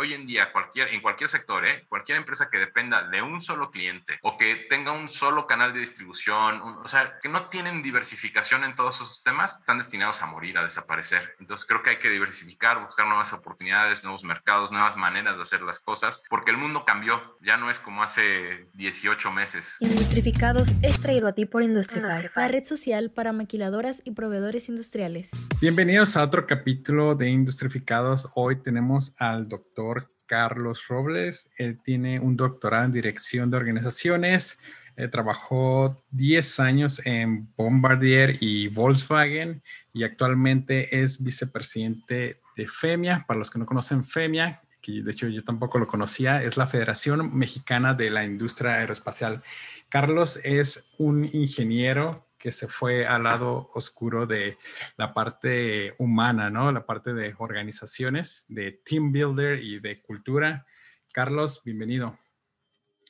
hoy en día cualquier, en cualquier sector, ¿eh? cualquier empresa que dependa de un solo cliente o que tenga un solo canal de distribución, o sea, que no tienen diversificación en todos esos temas, están destinados a morir, a desaparecer. Entonces creo que hay que diversificar, buscar nuevas oportunidades, nuevos mercados, nuevas maneras de hacer las cosas, porque el mundo cambió, ya no es como hace 18 meses. Industrificados es traído a ti por Industrify, la red social para maquiladoras y proveedores industriales. Bienvenidos a otro capítulo de Industrificados. Hoy tenemos al doctor Carlos Robles. Él tiene un doctorado en dirección de organizaciones. Eh, trabajó 10 años en Bombardier y Volkswagen y actualmente es vicepresidente de FEMIA. Para los que no conocen FEMIA, que de hecho yo tampoco lo conocía, es la Federación Mexicana de la Industria Aeroespacial. Carlos es un ingeniero que se fue al lado oscuro de la parte humana, ¿no? La parte de organizaciones, de team builder y de cultura. Carlos, bienvenido.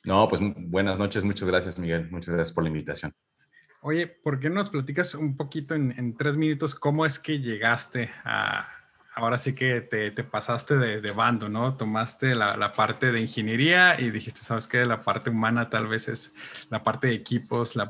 No, pues buenas noches, muchas gracias Miguel, muchas gracias por la invitación. Oye, ¿por qué no nos platicas un poquito en, tres minutos cómo es que llegaste a, ahora sí que te, pasaste de, bando, ¿no? Tomaste la, parte de ingeniería y dijiste, ¿sabes qué? La parte humana tal vez es la parte de equipos, la,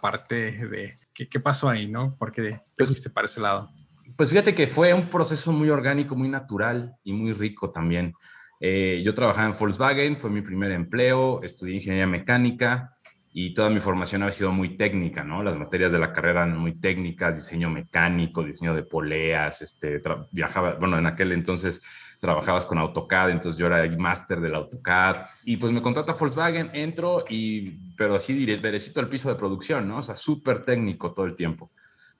parte de... ¿qué, pasó ahí, no? ¿Por qué te pues, para ese lado? Pues fíjate que fue un proceso muy orgánico, muy natural y muy rico también. Eh, yo trabajaba en Volkswagen, fue mi primer empleo, estudié ingeniería mecánica y toda mi formación ha sido muy técnica, ¿no? Las materias de la carrera eran muy técnicas, diseño mecánico, diseño de poleas, este, viajaba, bueno, en aquel entonces trabajabas con AutoCAD, entonces yo era el máster del AutoCAD y pues me contrata Volkswagen, entro y, pero así derechito al piso de producción, ¿no? O sea, súper técnico todo el tiempo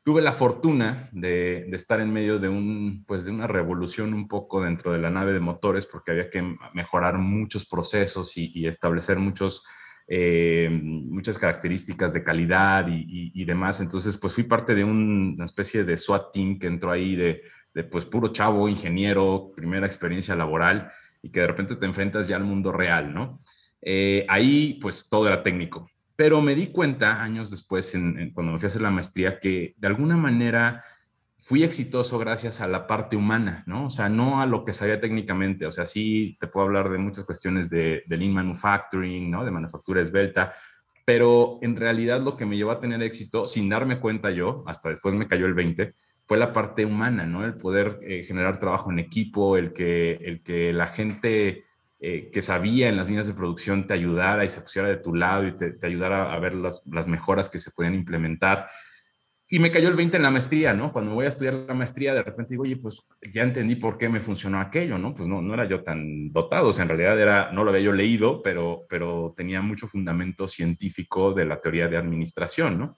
tuve la fortuna de, estar en medio de, un, pues de una revolución un poco dentro de la nave de motores porque había que mejorar muchos procesos y, establecer muchos, eh, muchas características de calidad y, demás. Entonces, pues fui parte de una especie de SWAT team que entró ahí de, de, pues puro chavo, ingeniero, primera experiencia laboral y que de repente te enfrentas ya al mundo real, ¿no? Eh, ahí, pues todo era técnico pero me di cuenta años después, cuando me fui a hacer la maestría, que de alguna manera fui exitoso gracias a la parte humana, ¿no? O sea, no a lo que sabía técnicamente. O sea, sí te puedo hablar de muchas cuestiones de, de lean manufacturing, ¿no? De manufactura esbelta, pero en realidad lo que me llevó a tener éxito, sin darme cuenta yo, hasta después me cayó el 20, fue la parte humana, ¿no? El poder eh, generar trabajo en equipo, el que, el que la gente eh, que sabía en las líneas de producción te ayudara y se pusiera de tu lado y te, ayudara a ver las, mejoras que se podían implementar. Y me cayó el 20 en la maestría, ¿no? Cuando voy a estudiar la maestría, de repente digo, oye, pues ya entendí por qué me funcionó aquello, ¿no? Pues no, no era yo tan dotado, o sea, en realidad era, no lo había yo leído, pero, pero tenía mucho fundamento científico de la teoría de administración, ¿no?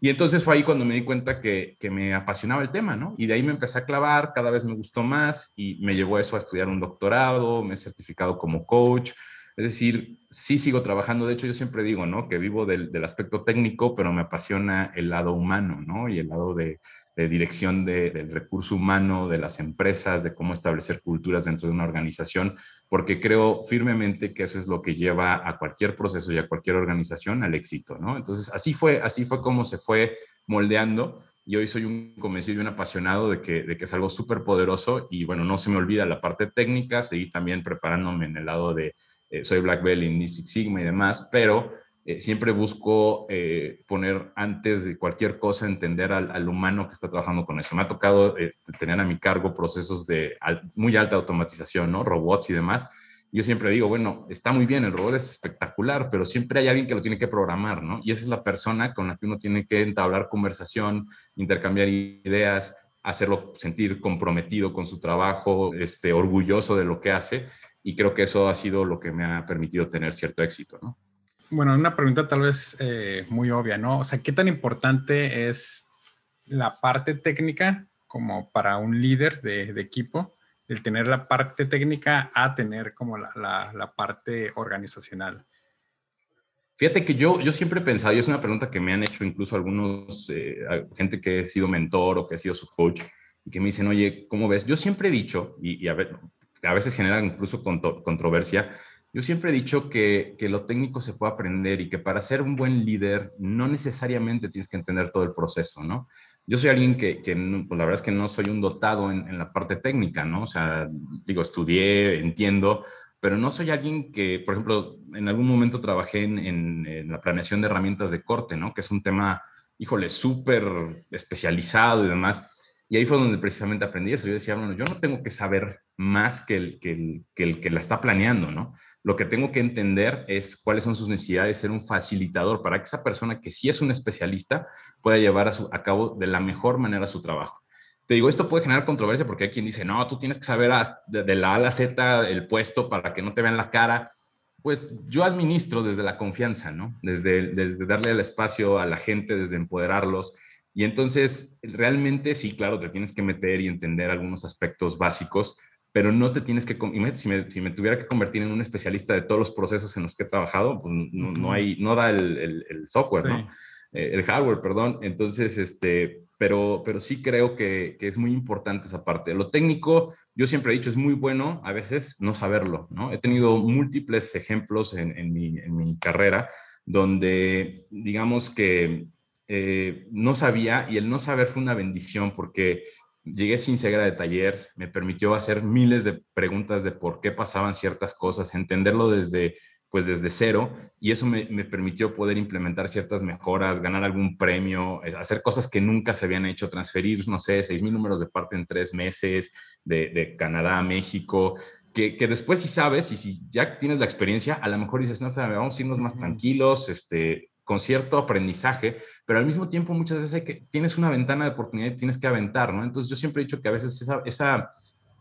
Y entonces fue ahí cuando me di cuenta que, que, me apasionaba el tema, ¿no? Y de ahí me empecé a clavar, cada vez me gustó más y me llevó eso a estudiar un doctorado, me he certificado como coach. Es decir, sí sigo trabajando. De hecho, yo siempre digo, ¿no? Que vivo del, del aspecto técnico, pero me apasiona el lado humano, ¿no? Y el lado de, de dirección del recurso humano, de las empresas, de cómo establecer culturas dentro de una organización, porque creo firmemente que eso es lo que lleva a cualquier proceso y a cualquier organización al éxito, ¿no? Entonces, así fue, así fue como se fue moldeando y hoy soy un convencido y un apasionado de que, de que es algo súper poderoso y bueno, no se me olvida la parte técnica, seguí también preparándome en el lado de, eh, soy Black Belt en Six Sigma y demás, pero eh, siempre busco eh, poner antes de cualquier cosa, entender al, humano que está trabajando con eso. Me ha tocado este, tener a mi cargo procesos de muy alta automatización. Robots y demás. Yo siempre digo, bueno, está muy bien, el robot es espectacular, pero siempre hay alguien que lo tiene que programar, ¿no? Y esa es la persona con la que uno tiene que entablar conversación, intercambiar ideas, hacerlo sentir comprometido con su trabajo, este, orgulloso de lo que hace. Y creo que eso ha sido lo que me ha permitido tener cierto éxito, ¿no? Bueno, una pregunta tal vez eh, muy obvia, ¿no? O sea, ¿qué tan importante es la parte técnica como para un líder de, equipo, el tener la parte técnica a tener como la, parte organizacional? Fíjate que yo, yo siempre he pensado, y es una pregunta que me han hecho incluso algunos, eh, gente que he sido mentor o que ha sido su coach, y que me dicen, oye, ¿cómo ves? Yo siempre he dicho, y, a, ver, a veces genera incluso controversia, yo siempre he dicho que, lo técnico se puede aprender y que para ser un buen líder no necesariamente tienes que entender todo el proceso, ¿no? yo soy alguien que, que pues la verdad es que no soy un dotado en, en, la parte técnica, ¿no? O sea, digo, estudié, entiendo, pero no soy alguien que, por ejemplo, en algún momento trabajé en, en, la planeación de herramientas de corte, ¿no? Que es un tema, híjole, súper especializado y demás. Y ahí fue donde precisamente aprendí eso. Yo decía, bueno, yo no tengo que saber más que el que, el, que, el que la está planeando, ¿no? Lo que tengo que entender es cuáles son sus necesidades, ser un facilitador para que esa persona que sí es un especialista pueda llevar a, su, a cabo de la mejor manera su trabajo. Te digo, esto puede generar controversia porque hay quien dice, no, tú tienes que saber de, la A a la Z el puesto para que no te vean la cara. Pues yo administro desde la confianza, ¿no? Desde, desde darle el espacio a la gente, desde empoderarlos. Y entonces, realmente sí, claro, te tienes que meter y entender algunos aspectos básicos, pero no te tienes que, si me, si me tuviera que convertir en un especialista de todos los procesos en los que he trabajado, pues no, no hay, no da el, el, el software, ¿no? Eh, el hardware, perdón. Entonces, este, pero, pero sí creo que, que, es muy importante esa parte. Lo técnico, yo siempre he dicho, es muy bueno a veces no saberlo, ¿no? He tenido múltiples ejemplos en, en, mi, en mi, carrera donde, digamos que eh, no sabía y el no saber fue una bendición porque llegué sin ceguera de taller, me permitió hacer miles de preguntas de por qué pasaban ciertas cosas, entenderlo desde pues desde cero y eso me, permitió poder implementar ciertas mejoras, ganar algún premio, eh, hacer cosas que nunca se habían hecho, transferir, no sé, seis mil números de parte en tres meses de, Canadá a México, que, después si sabes y si ya tienes la experiencia, a lo mejor dices, no, vamos a irnos más tranquilos, este, con cierto aprendizaje, pero al mismo tiempo muchas veces que, tienes una ventana de oportunidad y tienes que aventar, ¿no? Entonces yo siempre he dicho que a veces esa,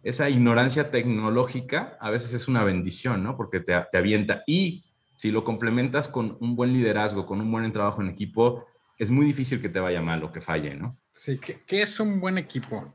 esa ignorancia tecnológica a veces es una bendición, ¿no? Porque te, te, avienta. Y si lo complementas con un buen liderazgo, con un buen trabajo en equipo, es muy difícil que te vaya mal o que falle, ¿no? Sí, ¿qué, es un buen equipo?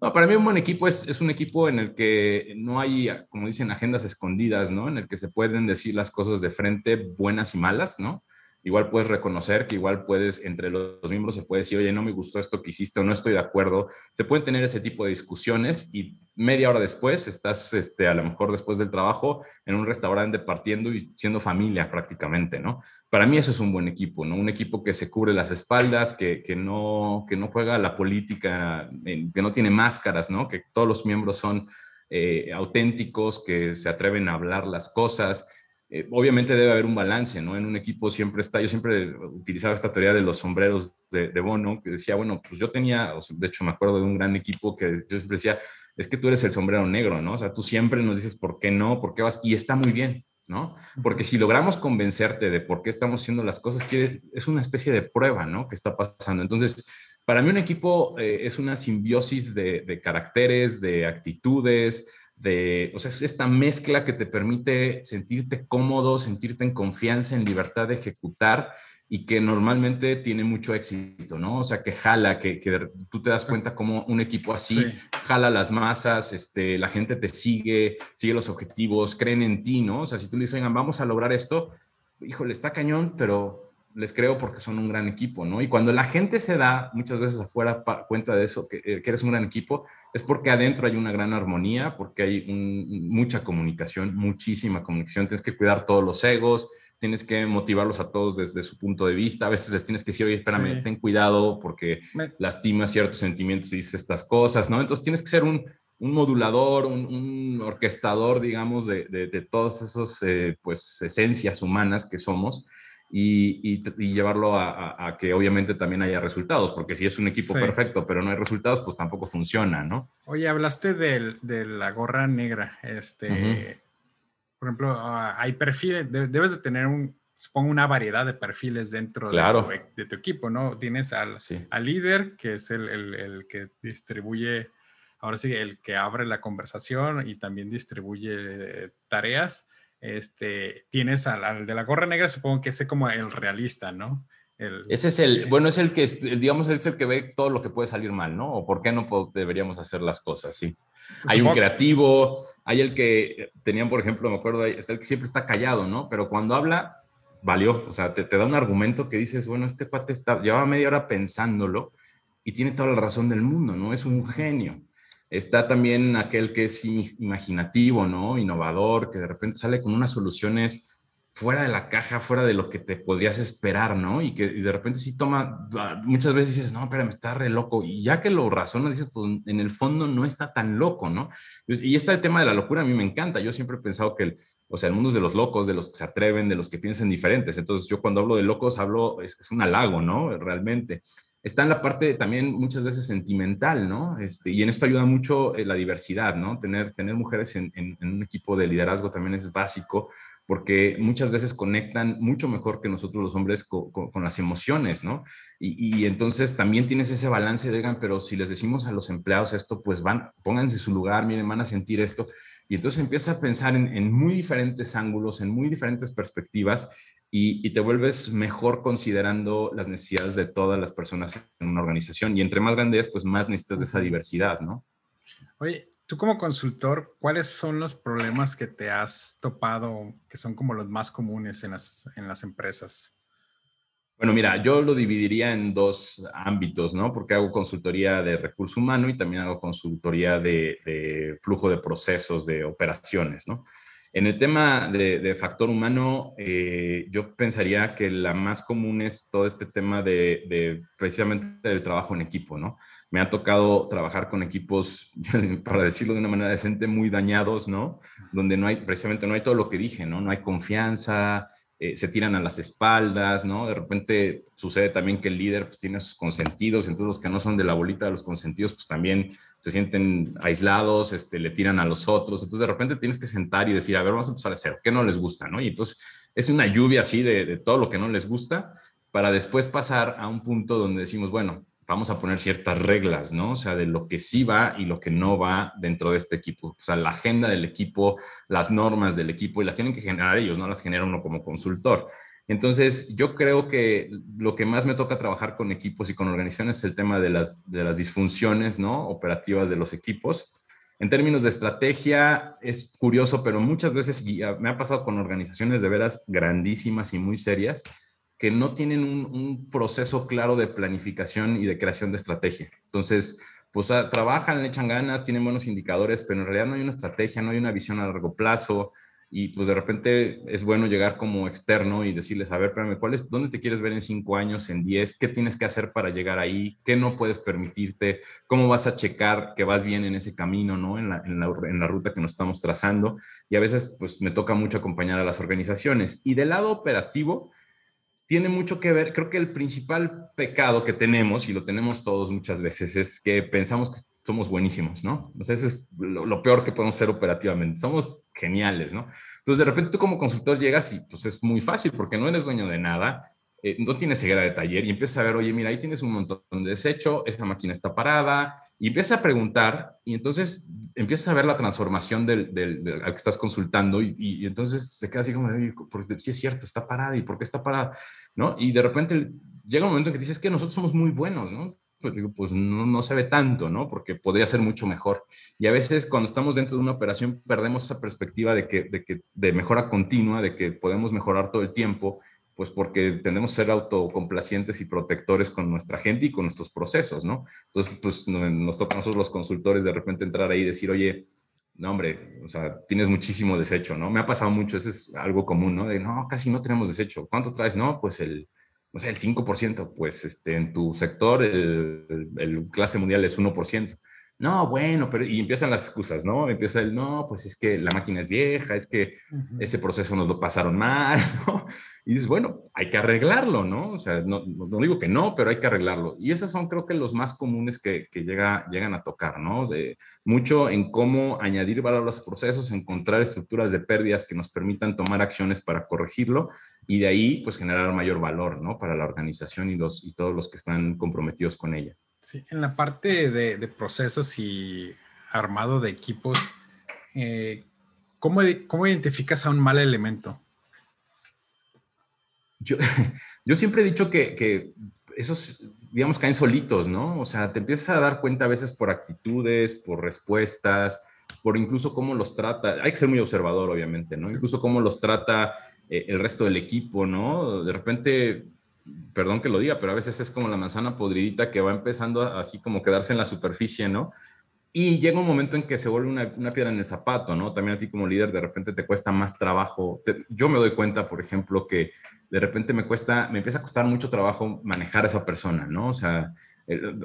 No, para mí un buen equipo es, es, un equipo en el que no hay, como dicen, agendas escondidas, ¿no? En el que se pueden decir las cosas de frente, buenas y malas, ¿no? Igual puedes reconocer que igual puedes, entre los miembros se puede decir, oye, no me gustó esto que hiciste o no estoy de acuerdo. Se pueden tener ese tipo de discusiones y media hora después estás, este, a lo mejor después del trabajo, en un restaurante partiendo y siendo familia prácticamente, ¿no? Para mí eso es un buen equipo, ¿no? Un equipo que se cubre las espaldas, que, que no, que no juega la política, que no tiene máscaras, ¿no? Que todos los miembros son eh, auténticos, que se atreven a hablar las cosas eh, obviamente debe haber un balance, ¿no? En un equipo siempre está, yo siempre utilizaba esta teoría de los sombreros de, Bono, que decía, bueno, pues yo tenía, de hecho me acuerdo de un gran equipo que yo siempre decía, es que tú eres el sombrero negro, ¿no? O sea, tú siempre nos dices por qué no, por qué vas, y está muy bien, ¿no? Porque si logramos convencerte de por qué estamos haciendo las cosas, es una especie de prueba, ¿no? Que está pasando. Entonces, para mí un equipo eh, es una simbiosis de, de caracteres, de actitudes, de, o sea, es esta mezcla que te permite sentirte cómodo, sentirte en confianza, en libertad de ejecutar y que normalmente tiene mucho éxito, ¿no? O sea, que jala, que, que tú te das cuenta como un equipo así jala las masas, este, la gente te sigue, sigue los objetivos, creen en ti, ¿no? O sea, si tú le dices, oigan, vamos a lograr esto, híjole, está cañón, pero les creo porque son un gran equipo, ¿no? Y cuando la gente se da muchas veces afuera cuenta de eso, eh, que, eres un gran equipo, es porque adentro hay una gran armonía, porque hay mucha comunicación, muchísima comunicación. Tienes que cuidar todos los egos, tienes que motivarlos a todos desde su punto de vista. A veces les tienes que decir, oye, espérame, ten cuidado porque lastima ciertos sentimientos y dices estas cosas, ¿no? Entonces tienes que ser un, modulador, un, orquestador, digamos, de, de, todas esas eh, pues, esencias humanas que somos y, llevarlo a, que obviamente también haya resultados, porque si es un equipo perfecto pero no hay resultados, pues tampoco funciona, ¿no? Oye, hablaste de, la gorra negra, este, por ejemplo, ah, hay perfiles, debes de tener un, supongo, una variedad de perfiles dentro de, tu, equipo, ¿no? Tienes al, al líder, que es el, el, que distribuye, ahora sí, el que abre la conversación y también distribuye eh, tareas este, tienes al, de la gorra negra, supongo que es como el realista, ¿no? Ese es el, bueno, es el que, digamos, es el que ve todo lo que puede salir mal, ¿no? O por qué no deberíamos hacer las cosas, sí. Hay un creativo, hay el que tenían, por ejemplo, me acuerdo, está el que siempre está callado, ¿no? Pero cuando habla, valió, o sea, te, te da un argumento que dices, bueno, este cuate está, llevaba media hora pensándolo y tiene toda la razón del mundo, ¿no? Es un genio. Está también aquel que es imaginativo, ¿no? Innovador, que de repente sale con unas soluciones fuera de la caja, fuera de lo que te podrías esperar, ¿no? Y que de repente sí toma, ah, muchas veces dices, no, pero me está re loco. Y ya que lo razonas, dices, pues en el fondo no está tan loco, ¿no? Y está el tema de la locura, a mí me encanta. Yo siempre he pensado que, el, o sea, el mundo es de los locos, de los que se atreven, de los que piensan diferentes. Entonces yo cuando hablo de locos, hablo, es, es un halago, ¿no? Realmente está en la parte también muchas veces sentimental, ¿no? Este, y en esto ayuda mucho eh, la diversidad, ¿no? Tener, tener mujeres en, un equipo de liderazgo también es básico porque muchas veces conectan mucho mejor que nosotros los hombres con, las emociones, ¿no? Y, entonces también tienes ese balance de, pero si les decimos a los empleados esto, pues van, pónganse su lugar, miren, van a sentir esto. Y entonces empiezas a pensar en, en muy diferentes ángulos, en muy diferentes perspectivas y, te vuelves mejor considerando las necesidades de todas las personas en una organización. Y entre más grande es, pues más necesitas de esa diversidad, ¿no? Oye, tú como consultor, ¿cuáles son los problemas que te has topado que son como los más comunes en las, en las empresas? Bueno, mira, yo lo dividiría en dos ámbitos, ¿no? Porque hago consultoría de recurso humano y también hago consultoría de, de flujo de procesos, de operaciones, ¿no? En el tema de, factor humano, eh, yo pensaría que la más común es todo este tema de, precisamente del trabajo en equipo, ¿no? Me ha tocado trabajar con equipos, para decirlo de una manera decente, muy dañados, ¿no? Donde no hay, precisamente no hay todo lo que dije, ¿no? No hay confianza, eh, se tiran a las espaldas, ¿no? De repente sucede también que el líder pues, tiene sus consentidos, entonces los que no son de la bolita de los consentidos, pues también se sienten aislados, este, le tiran a los otros, entonces de repente tienes que sentar y decir, a ver, vamos a empezar a hacer, ¿qué no les gusta, ¿no? Y pues es una lluvia así de, de todo lo que no les gusta para después pasar a un punto donde decimos, bueno, vamos a poner ciertas reglas, ¿no? O sea, de lo que sí va y lo que no va dentro de este equipo. O sea, la agenda del equipo, las normas del equipo, y las tienen que generar ellos, no las genera uno como consultor. Entonces, yo creo que lo que más me toca trabajar con equipos y con organizaciones es el tema de las, de las disfunciones, ¿no? Operativas de los equipos. En términos de estrategia, es curioso, pero muchas veces me ha pasado con organizaciones de veras grandísimas y muy serias, que no tienen un, proceso claro de planificación y de creación de estrategia. Entonces, pues ah, trabajan, le echan ganas, tienen buenos indicadores, pero en realidad no hay una estrategia, no hay una visión a largo plazo. Y pues de repente es bueno llegar como externo y decirles, a ver, espérame, ¿cuál es, ¿dónde te quieres ver en cinco años, en diez? ¿Qué tienes que hacer para llegar ahí? ¿Qué no puedes permitirte? ¿Cómo vas a checar que vas bien en ese camino, ¿no? En la, ruta que nos estamos trazando. Y a veces pues me toca mucho acompañar a las organizaciones. Y del lado operativo, tiene mucho que ver, creo que el principal pecado que tenemos, y lo tenemos todos muchas veces, es que pensamos que somos buenísimos, ¿no? Entonces, es lo, peor que podemos ser operativamente. Somos geniales, ¿no? Entonces, de repente tú como consultor llegas y pues es muy fácil porque no eres dueño de nada, eh, no tienes ceguera de taller y empiezas a ver, oye, mira, ahí tienes un montón de desecho, esa máquina está parada, y empiezas a preguntar y entonces empiezas a ver la transformación del, al que estás consultando y, y, entonces se queda así como, porque sí es cierto, está parada y por qué está parada, ¿no? Y de repente llega un momento en que dices, es que nosotros somos muy buenos, ¿no? Pues digo, pues no, no, se ve tanto, ¿no? Porque podría ser mucho mejor. Y a veces cuando estamos dentro de una operación perdemos esa perspectiva de que, de que de mejora continua, de que podemos mejorar todo el tiempo pues porque tendemos a ser autocomplacientes y protectores con nuestra gente y con nuestros procesos, ¿no? Entonces, pues nos toca a nosotros los consultores de repente entrar ahí y decir, oye, no, hombre, o sea, tienes muchísimo desecho, ¿no? Me ha pasado mucho, eso es algo común, ¿no? De, no, casi no tenemos desecho. ¿Cuánto traes? No, pues el, no sé, el 5%, pues este, en tu sector el, el clase mundial es 1% no, bueno, pero y empiezan las excusas, ¿no? Empieza el, no, pues es que la máquina es vieja, es que ese proceso nos lo pasaron mal, ¿no? Y dices, bueno, hay que arreglarlo, ¿no? O sea, no, no, digo que no, pero hay que arreglarlo. Y esos son creo que los más comunes que, que llega, llegan a tocar, ¿no? De, mucho en cómo añadir valor a los procesos, encontrar estructuras de pérdidas que nos permitan tomar acciones para corregirlo y de ahí, pues, generar mayor valor, ¿no? Para la organización y, y todos los que están comprometidos con ella. Sí, en la parte de, procesos y armado de equipos, eh, ¿cómo, identificas a un mal elemento? Yo, yo siempre he dicho que, que, esos, digamos, caen solitos, ¿no? O sea, te empiezas a dar cuenta a veces por actitudes, por respuestas, por incluso cómo los trata. Hay que ser muy observador, obviamente, ¿no? Incluso cómo los trata eh, el resto del equipo, ¿no? De repente perdón que lo diga, pero a veces es como la manzana podridita que va empezando así como quedarse en la superficie, ¿no? Y llega un momento en que se vuelve una, una, piedra en el zapato, ¿no? También a ti como líder de repente te cuesta más trabajo. yo me doy cuenta, por ejemplo, que de repente me cuesta, me empieza a costar mucho trabajo manejar a esa persona, ¿no? O sea,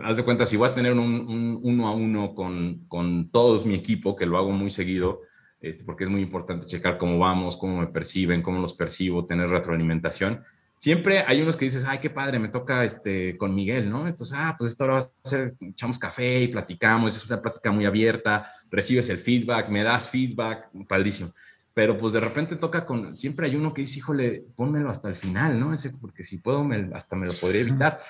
haz de cuenta, si voy a tener un, uno a uno con, con todo mi equipo, que lo hago muy seguido, este, porque es muy importante checar cómo vamos, cómo me perciben, cómo los percibo, tener retroalimentación. Siempre hay unos que dices, ay, qué padre, me toca este, con Miguel, ¿no? Entonces, ah, pues esto ahora va a ser, echamos café y platicamos, es una plática muy abierta, recibes el feedback, me das feedback, padrísimo. Pero pues de repente toca con, siempre hay uno que dice, híjole, pónmelo hasta el final, ¿no? Ese, porque si puedo, hasta me lo podría evitar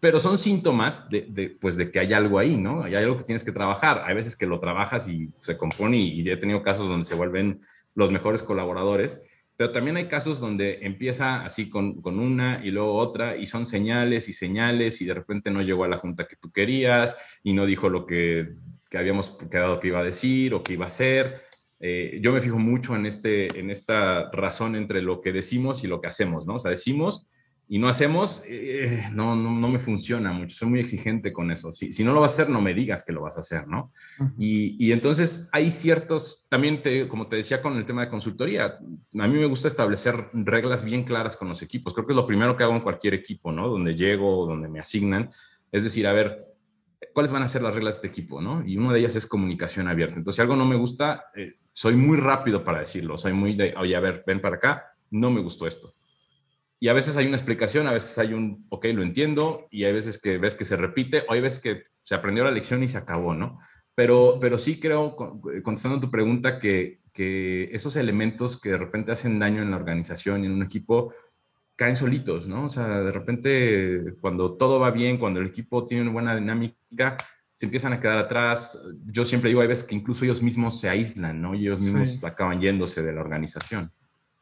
pero son síntomas de, pues de que hay algo ahí, ¿no? Hay algo que tienes que trabajar. Hay veces que lo trabajas y se compone y, he tenido casos donde se vuelven los mejores colaboradores, pero también hay casos donde empieza así con, con, una y luego otra y son señales y señales y de repente no llegó a la junta que tú querías y no dijo lo que, que habíamos quedado que iba a decir o que iba a hacer. Eh, yo me fijo mucho en, este, en esta razón entre lo que decimos y lo que hacemos, ¿no? O sea, decimos y no hacemos, eh, no, no, me funciona mucho, soy muy exigente con eso. Si, si no lo vas a hacer, no me digas que lo vas a hacer, ¿no? y, y, entonces hay ciertos, también te, como te decía con el tema de consultoría, a mí me gusta establecer reglas bien claras con los equipos. Creo que es lo primero que hago en cualquier equipo, ¿no? Donde llego, donde me asignan, es decir, a ver, ¿cuáles van a ser las reglas de este equipo, ¿no? Y una de ellas es comunicación abierta. Entonces, si algo no me gusta, eh, soy muy rápido para decirlo, soy muy de, oye, a ver, ven para acá, no me gustó esto y a veces hay una explicación, a veces hay un, ok, lo entiendo, y hay veces que ves que se repite, o hay veces que se aprendió la lección y se acabó, ¿no? Pero, pero sí creo, contestando a tu pregunta, que, que esos elementos que de repente hacen daño en la organización y en un equipo caen solitos, ¿no? O sea, de repente cuando todo va bien, cuando el equipo tiene una buena dinámica, se empiezan a quedar atrás. Yo siempre digo, hay veces que incluso ellos mismos se aíslan, ¿no? Y ellos mismos acaban yéndose de la organización.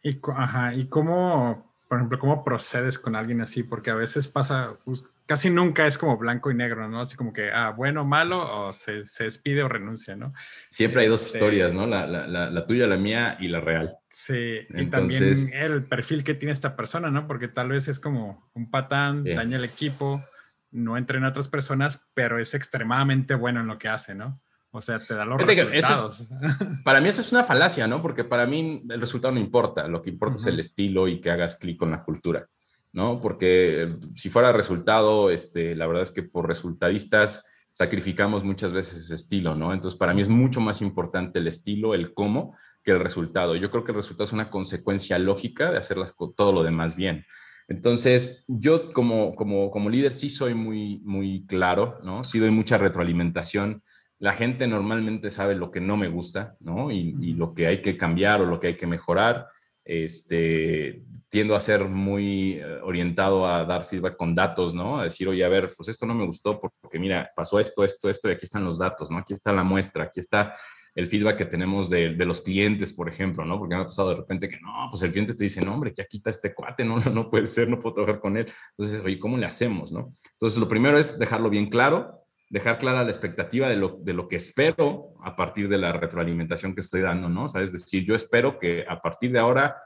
Y, ajá, ¿y cómo por ejemplo, cómo procedes con alguien así, porque a veces pasa, pues, casi nunca es como blanco y negro, ¿no? Así como que, ah, bueno, malo, o se, se despide o renuncia, ¿no? Siempre hay dos este historias, ¿no? La, la, la, tuya, la mía y la real. Sí, y también el perfil que tiene esta persona, ¿no? Porque tal vez es como un patán, daña el equipo, no entrena a otras personas, pero es extremadamente bueno en lo que hace, ¿no? O sea, te da los resultados. para mí eso es una falacia, ¿no? Porque para mí el resultado no importa, lo que importa es el estilo y que hagas clic con la cultura, ¿no? Porque si fuera resultado, este, la verdad es que por resultadistas sacrificamos muchas veces ese estilo, ¿no? Entonces, para mí es mucho más importante el estilo, el cómo, que el resultado. Yo creo que el resultado es una consecuencia lógica de hacer todo lo demás bien. Entonces, yo como, como, como líder sí soy muy, muy claro, ¿no? Sí doy mucha retroalimentación la gente normalmente sabe lo que no me gusta, ¿no? Y, lo que hay que cambiar o lo que hay que mejorar. Este, tiendo a ser muy eh, orientado a dar feedback con datos, ¿no? A decir, oye, a ver, pues esto no me gustó porque mira, pasó esto, esto, esto, y aquí están los datos, ¿no? Aquí está la muestra, aquí está el feedback que tenemos de, los clientes, por ejemplo, ¿no? Porque me ha pasado de repente que no, pues el cliente te dice, no, hombre, ya quita este cuate, no, no, no puede ser, no puedo trabajar con él. Entonces, oye, ¿cómo le hacemos, no? Entonces, lo primero es dejarlo bien claro, dejar clara la expectativa de lo, de lo que espero a partir de la retroalimentación que estoy dando, ¿no? O sea, es decir, yo espero que a partir de ahora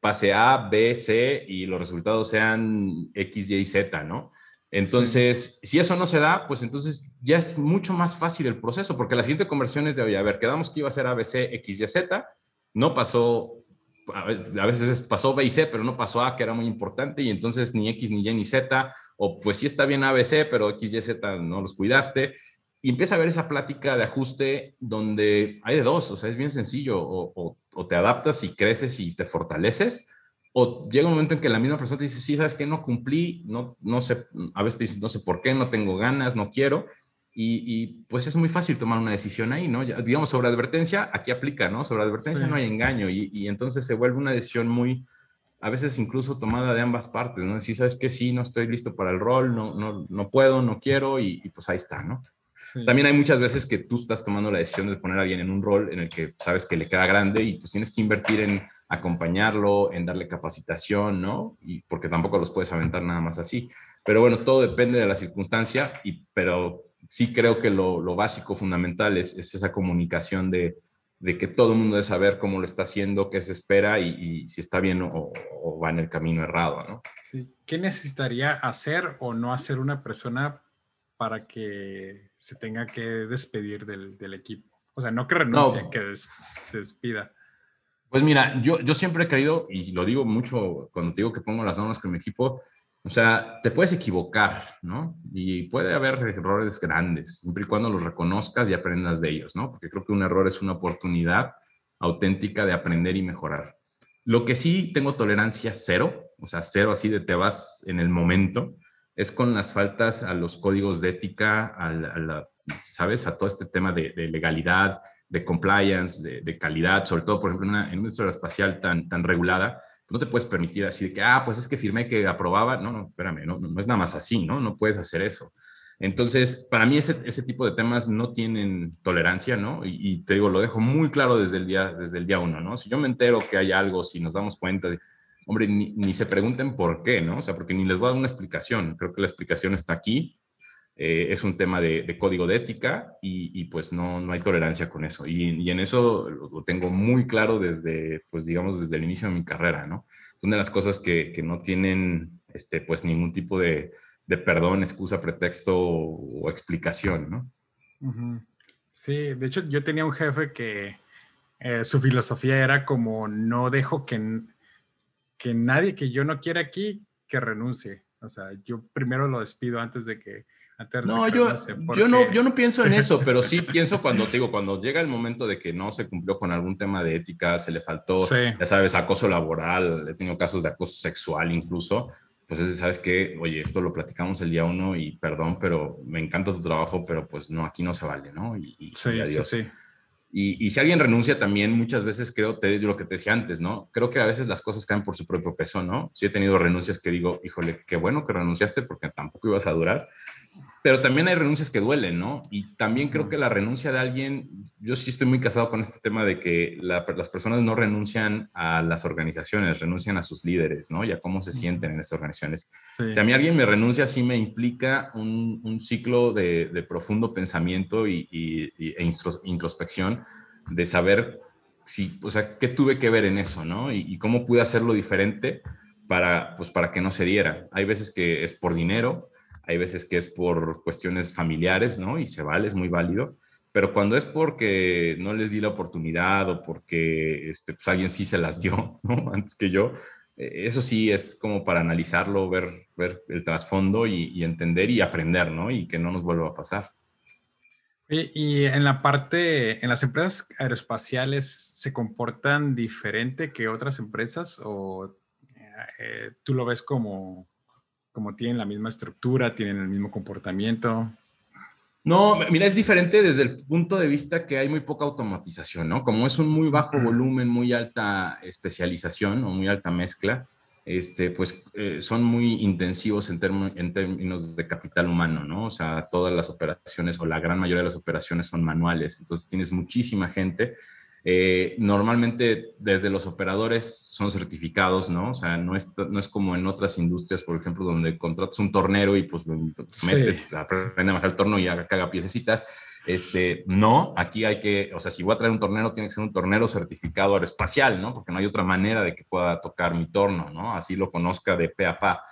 pase A, B, C y los resultados sean X, Y y Z, ¿no? Entonces, si eso no se da, pues entonces ya es mucho más fácil el proceso, porque la siguiente conversión es de, oye, a ver, quedamos que iba a ser A, B, C, X, Y, Z, no pasó, a veces pasó B y C, pero no pasó A, que era muy importante, y entonces ni X, ni Y, ni Z, o pues sí está bien ABC, pero X, Y, Z no los cuidaste. Y empieza a ver esa plática de ajuste donde hay de dos, o sea, es bien sencillo, o, te adaptas y creces y te fortaleces, o llega un momento en que la misma persona te dice, sí, sabes que no cumplí, no, no sé, a veces te dice, no sé por qué, no tengo ganas, no quiero, y, pues es muy fácil tomar una decisión ahí, ¿no? digamos, sobre advertencia, aquí aplica, ¿no? Sobre advertencia no hay engaño, y, y entonces se vuelve una decisión muy, a veces incluso tomada de ambas partes, ¿no? Si sabes que sí, no estoy listo para el rol, no, no, no puedo, no quiero, y, pues ahí está, ¿no? También hay muchas veces que tú estás tomando la decisión de poner a alguien en un rol en el que sabes que le queda grande y pues tienes que invertir en acompañarlo, en darle capacitación, ¿no? Y porque tampoco los puedes aventar nada más así. Pero bueno, todo depende de la circunstancia, y, pero sí creo que lo, lo básico, fundamental es, es esa comunicación de, de que todo el mundo debe saber cómo lo está haciendo, qué se espera y, si está bien o, va en el camino errado, ¿no? Sí. ¿Qué necesitaría hacer o no hacer una persona para que se tenga que despedir del, equipo? O sea, no que renuncie, que se despida. Pues mira, yo, yo siempre he creído, y lo digo mucho cuando te digo que pongo las normas con mi equipo, o sea, te puedes equivocar, ¿no? Y puede haber errores grandes, siempre y cuando los reconozcas y aprendas de ellos, ¿no? Porque creo que un error es una oportunidad auténtica de aprender y mejorar. Lo que sí tengo tolerancia cero, o sea, cero así de te vas en el momento, es con las faltas a los códigos de ética, a la, ¿sabes? A todo este tema de, legalidad, de compliance, de, calidad, sobre todo, por ejemplo, en una, industria espacial tan regulada, no te puedes permitir así de que, ah, pues es que firmé que aprobaba. No, no, espérame, no, no, es nada más así, ¿no? No puedes hacer eso. Entonces, para mí ese, ese tipo de temas no tienen tolerancia, ¿no? Y, te digo, lo dejo muy claro desde el, día, desde el día uno, ¿no? Si yo me entero que hay algo, si nos damos cuenta, hombre, ni, ni, se pregunten por qué, ¿no? O sea, porque ni les voy a dar una explicación. Creo que la explicación está aquí eh, es un tema de, código de ética y, pues no, no, hay tolerancia con eso. Y, en eso lo, tengo muy claro desde, pues digamos, desde el inicio de mi carrera, ¿no? Son de las cosas que, que no tienen, este, pues ningún tipo de, de perdón, excusa, pretexto o, explicación, ¿no? Sí, de hecho yo tenía un jefe que eh, su filosofía era como no dejo que, que nadie que yo no quiera aquí que renuncie. O sea, yo primero lo despido antes de que no, yo, yo, no, yo no pienso en eso, pero sí pienso cuando digo, cuando llega el momento de que no se cumplió con algún tema de ética, se le faltó, ya sabes, acoso laboral, he tenido casos de acoso sexual incluso, pues es, sabes que, oye, esto lo platicamos el día uno y perdón, pero me encanta tu trabajo, pero pues no, aquí no se vale, ¿no? Y, sí, sí, sí. Y, y, si alguien renuncia también, muchas veces creo, te digo lo que te decía antes, ¿no? Creo que a veces las cosas caen por su propio peso, ¿no? Sí he tenido renuncias que digo, híjole, qué bueno que renunciaste porque tampoco ibas a durar pero también hay renuncias que duelen, ¿no? Y también creo que la renuncia de alguien, yo sí estoy muy casado con este tema de que las personas no renuncian a las organizaciones, renuncian a sus líderes, ¿no? Y a cómo se sienten en esas organizaciones. Si a mí alguien me renuncia, sí me implica un, un ciclo de, de, profundo pensamiento y, e introspección de saber si, o sea, qué tuve que ver en eso, ¿no? Y, y cómo pude hacerlo diferente para, pues, para que no se diera. Hay veces que es por dinero, hay veces que es por cuestiones familiares, ¿no? Y se vale, es muy válido. Pero cuando es porque no les di la oportunidad o porque este, pues alguien sí se las dio, ¿no? Antes que yo, eh, eso sí es como para analizarlo, ver, ver el trasfondo y, entender y aprender, ¿no? Y que no nos vuelva a pasar. Y, en la parte, en las empresas aeroespaciales, ¿se comportan diferente que otras empresas o eh, tú lo ves como como tienen la misma estructura, tienen el mismo comportamiento. No, mira, es diferente desde el punto de vista que hay muy poca automatización, ¿no? Como es un muy bajo volumen, muy alta especialización o muy alta mezcla, este, pues eh, son muy intensivos en, en términos de capital humano, ¿no? O sea, todas las operaciones o la gran mayoría de las operaciones son manuales, entonces tienes muchísima gente eh, normalmente desde los operadores son certificados, ¿no? O sea, no es, no es como en otras industrias, por ejemplo, donde contratas un tornero y pues lo metes, aprende a manejar el torno y haga, caga piececitas. Este, no, aquí hay que, o sea, si voy a traer un tornero, tiene que ser un tornero certificado aeroespacial, ¿no? Porque no hay otra manera de que pueda tocar mi torno, ¿no? Así lo conozca de pe a pa.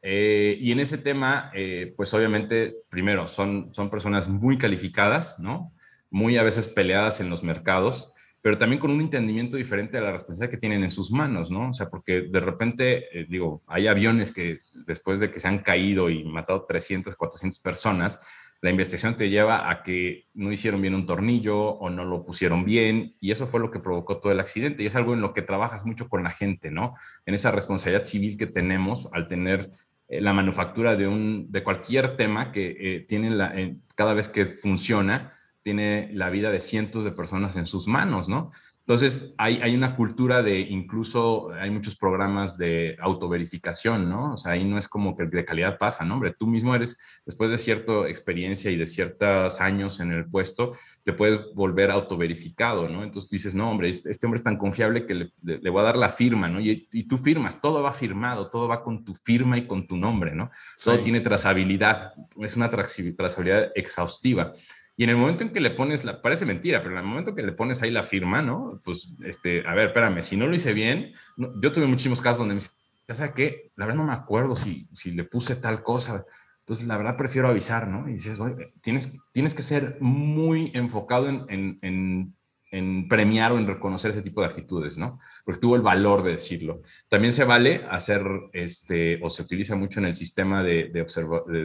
Eh, y en ese tema, eh, pues obviamente, primero, son, son personas muy calificadas, ¿no? Muy a veces peleadas en los mercados pero también con un entendimiento diferente de la responsabilidad que tienen en sus manos, ¿no? O sea, porque de repente, eh, digo, hay aviones que después de que se han caído y matado 300, 400 personas, la investigación te lleva a que no hicieron bien un tornillo o no lo pusieron bien y eso fue lo que provocó todo el accidente y es algo en lo que trabajas mucho con la gente, ¿no? En esa responsabilidad civil que tenemos al tener eh, la manufactura de, un, de cualquier tema que eh, tiene la, cada vez que funciona, tiene la vida de cientos de personas en sus manos, ¿no? Entonces, hay, hay, una cultura de incluso, hay muchos programas de autoverificación, ¿no? O sea, ahí no es como que de calidad pasa, ¿no? Hombre, tú mismo eres, después de cierta experiencia y de ciertos años en el puesto, te puedes volver autoverificado, ¿no? Entonces dices, no, hombre, este, este hombre es tan confiable que le, le, voy a dar la firma, ¿no? Y, y, tú firmas, todo va firmado, todo va con tu firma y con tu nombre, ¿no? Todo tiene trazabilidad, es una trazabilidad exhaustiva. Y en el momento en que le pones, la, parece mentira, pero en el momento que le pones ahí la firma, ¿no? Pues, este, a ver, espérame, si no lo hice bien, yo tuve muchísimos casos donde me dicen, ya sabes qué, la verdad no me acuerdo si, si le puse tal cosa. Entonces, la verdad, prefiero avisar, ¿no? Y dices, tienes, tienes que ser muy enfocado en, en, en, premiar o en reconocer ese tipo de actitudes, ¿no? Porque tuvo el valor de decirlo. También se vale hacer, este, o se utiliza mucho en el sistema de, de,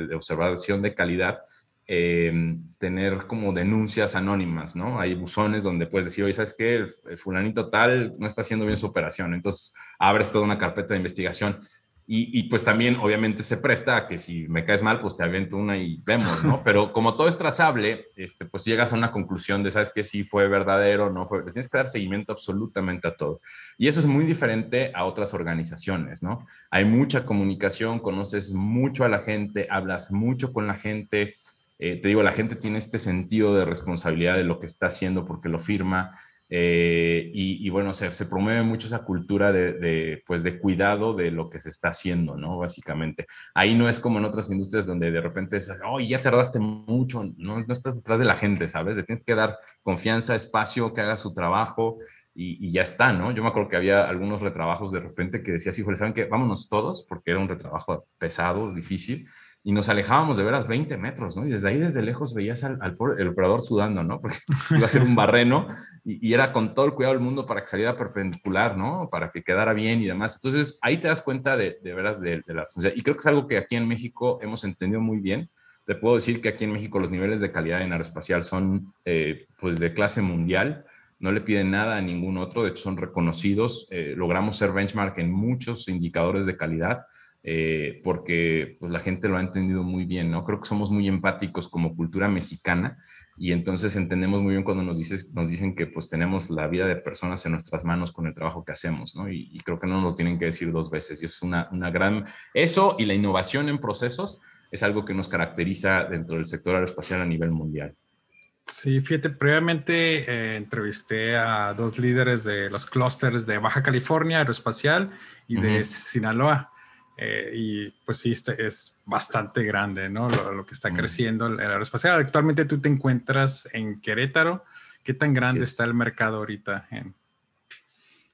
de observación de calidad, eh, tener como denuncias anónimas, ¿no? Hay buzones donde puedes decir, oye, ¿sabes qué? El, fulanito tal no está haciendo bien su operación. Entonces, abres toda una carpeta de investigación. Y, pues también obviamente se presta a que si me caes mal, pues te aviento una y vemos, ¿no? Pero como todo es trazable, este, pues llegas a una conclusión de, ¿sabes qué? Si fue verdadero, no fue. tienes que dar seguimiento absolutamente a todo. Y eso es muy diferente a otras organizaciones, ¿no? Hay mucha comunicación, conoces mucho a la gente, hablas mucho con la gente. Eh, te digo, la gente tiene este sentido de responsabilidad de lo que está haciendo porque lo firma. Eh, y, bueno, se, promueve mucho esa cultura de, pues de cuidado de lo que se está haciendo, ¿no? Básicamente. Ahí no es como en otras industrias donde de repente es, oh, ya tardaste mucho, no, no estás detrás de la gente, ¿sabes? Le tienes que dar confianza, espacio, que haga su trabajo y, y ya está, ¿no? Yo me acuerdo que había algunos retrabajos de repente que decías, híjole, ¿saben qué? Vámonos todos, porque era un retrabajo pesado, difícil y nos alejábamos de veras 20 metros, ¿no? Y desde ahí, desde lejos, veías al, el operador sudando, ¿no? Porque iba a ser un barreno y, era con todo el cuidado del mundo para que saliera perpendicular, ¿no? Para que quedara bien y demás. Entonces, ahí te das cuenta de, de veras de, la responsabilidad. Y creo que es algo que aquí en México hemos entendido muy bien. Te puedo decir que aquí en México los niveles de calidad en aeroespacial son, eh, pues, de clase mundial. No le piden nada a ningún otro, de hecho son reconocidos. Eh, logramos ser benchmark en muchos indicadores de calidad eh, porque pues, la gente lo ha entendido muy bien, ¿no? Creo que somos muy empáticos como cultura mexicana y entonces entendemos muy bien cuando nos, dices, nos dicen que pues tenemos la vida de personas en nuestras manos con el trabajo que hacemos, ¿no? Y, creo que no nos lo tienen que decir dos veces. Y es una, una gran... Eso y la innovación en procesos es algo que nos caracteriza dentro del sector aeroespacial a nivel mundial. Sí, fíjate, previamente eh, entrevisté a dos líderes de los clústeres de Baja California Aeroespacial y de Sinaloa. Eh, y pues sí, este es bastante grande, ¿no? Lo, que está mm. creciendo el aeroespacial. Actualmente tú te encuentras en Querétaro. ¿Qué tan grande está el mercado ahorita?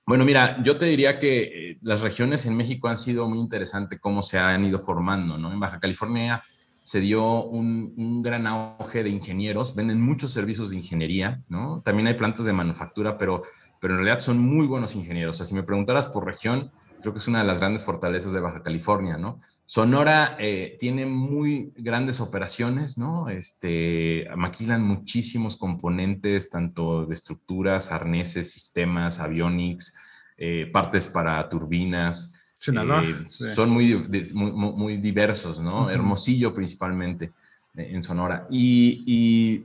Bueno, mira, yo te diría que eh, las regiones en México han sido muy interesantes cómo se han ido formando, ¿no? En Baja California se dio un, un, gran auge de ingenieros, venden muchos servicios de ingeniería, ¿no? También hay plantas de manufactura, pero, pero en realidad son muy buenos ingenieros. O sea, si me preguntaras por región, creo que es una de las grandes fortalezas de Baja California, ¿no? Sonora eh, tiene muy grandes operaciones, ¿no? Este, maquilan muchísimos componentes, tanto de estructuras, arneses, sistemas, avionics, eh, partes para turbinas. Eh, son muy, muy, diversos, ¿no? Hermosillo principalmente en Sonora. Y, y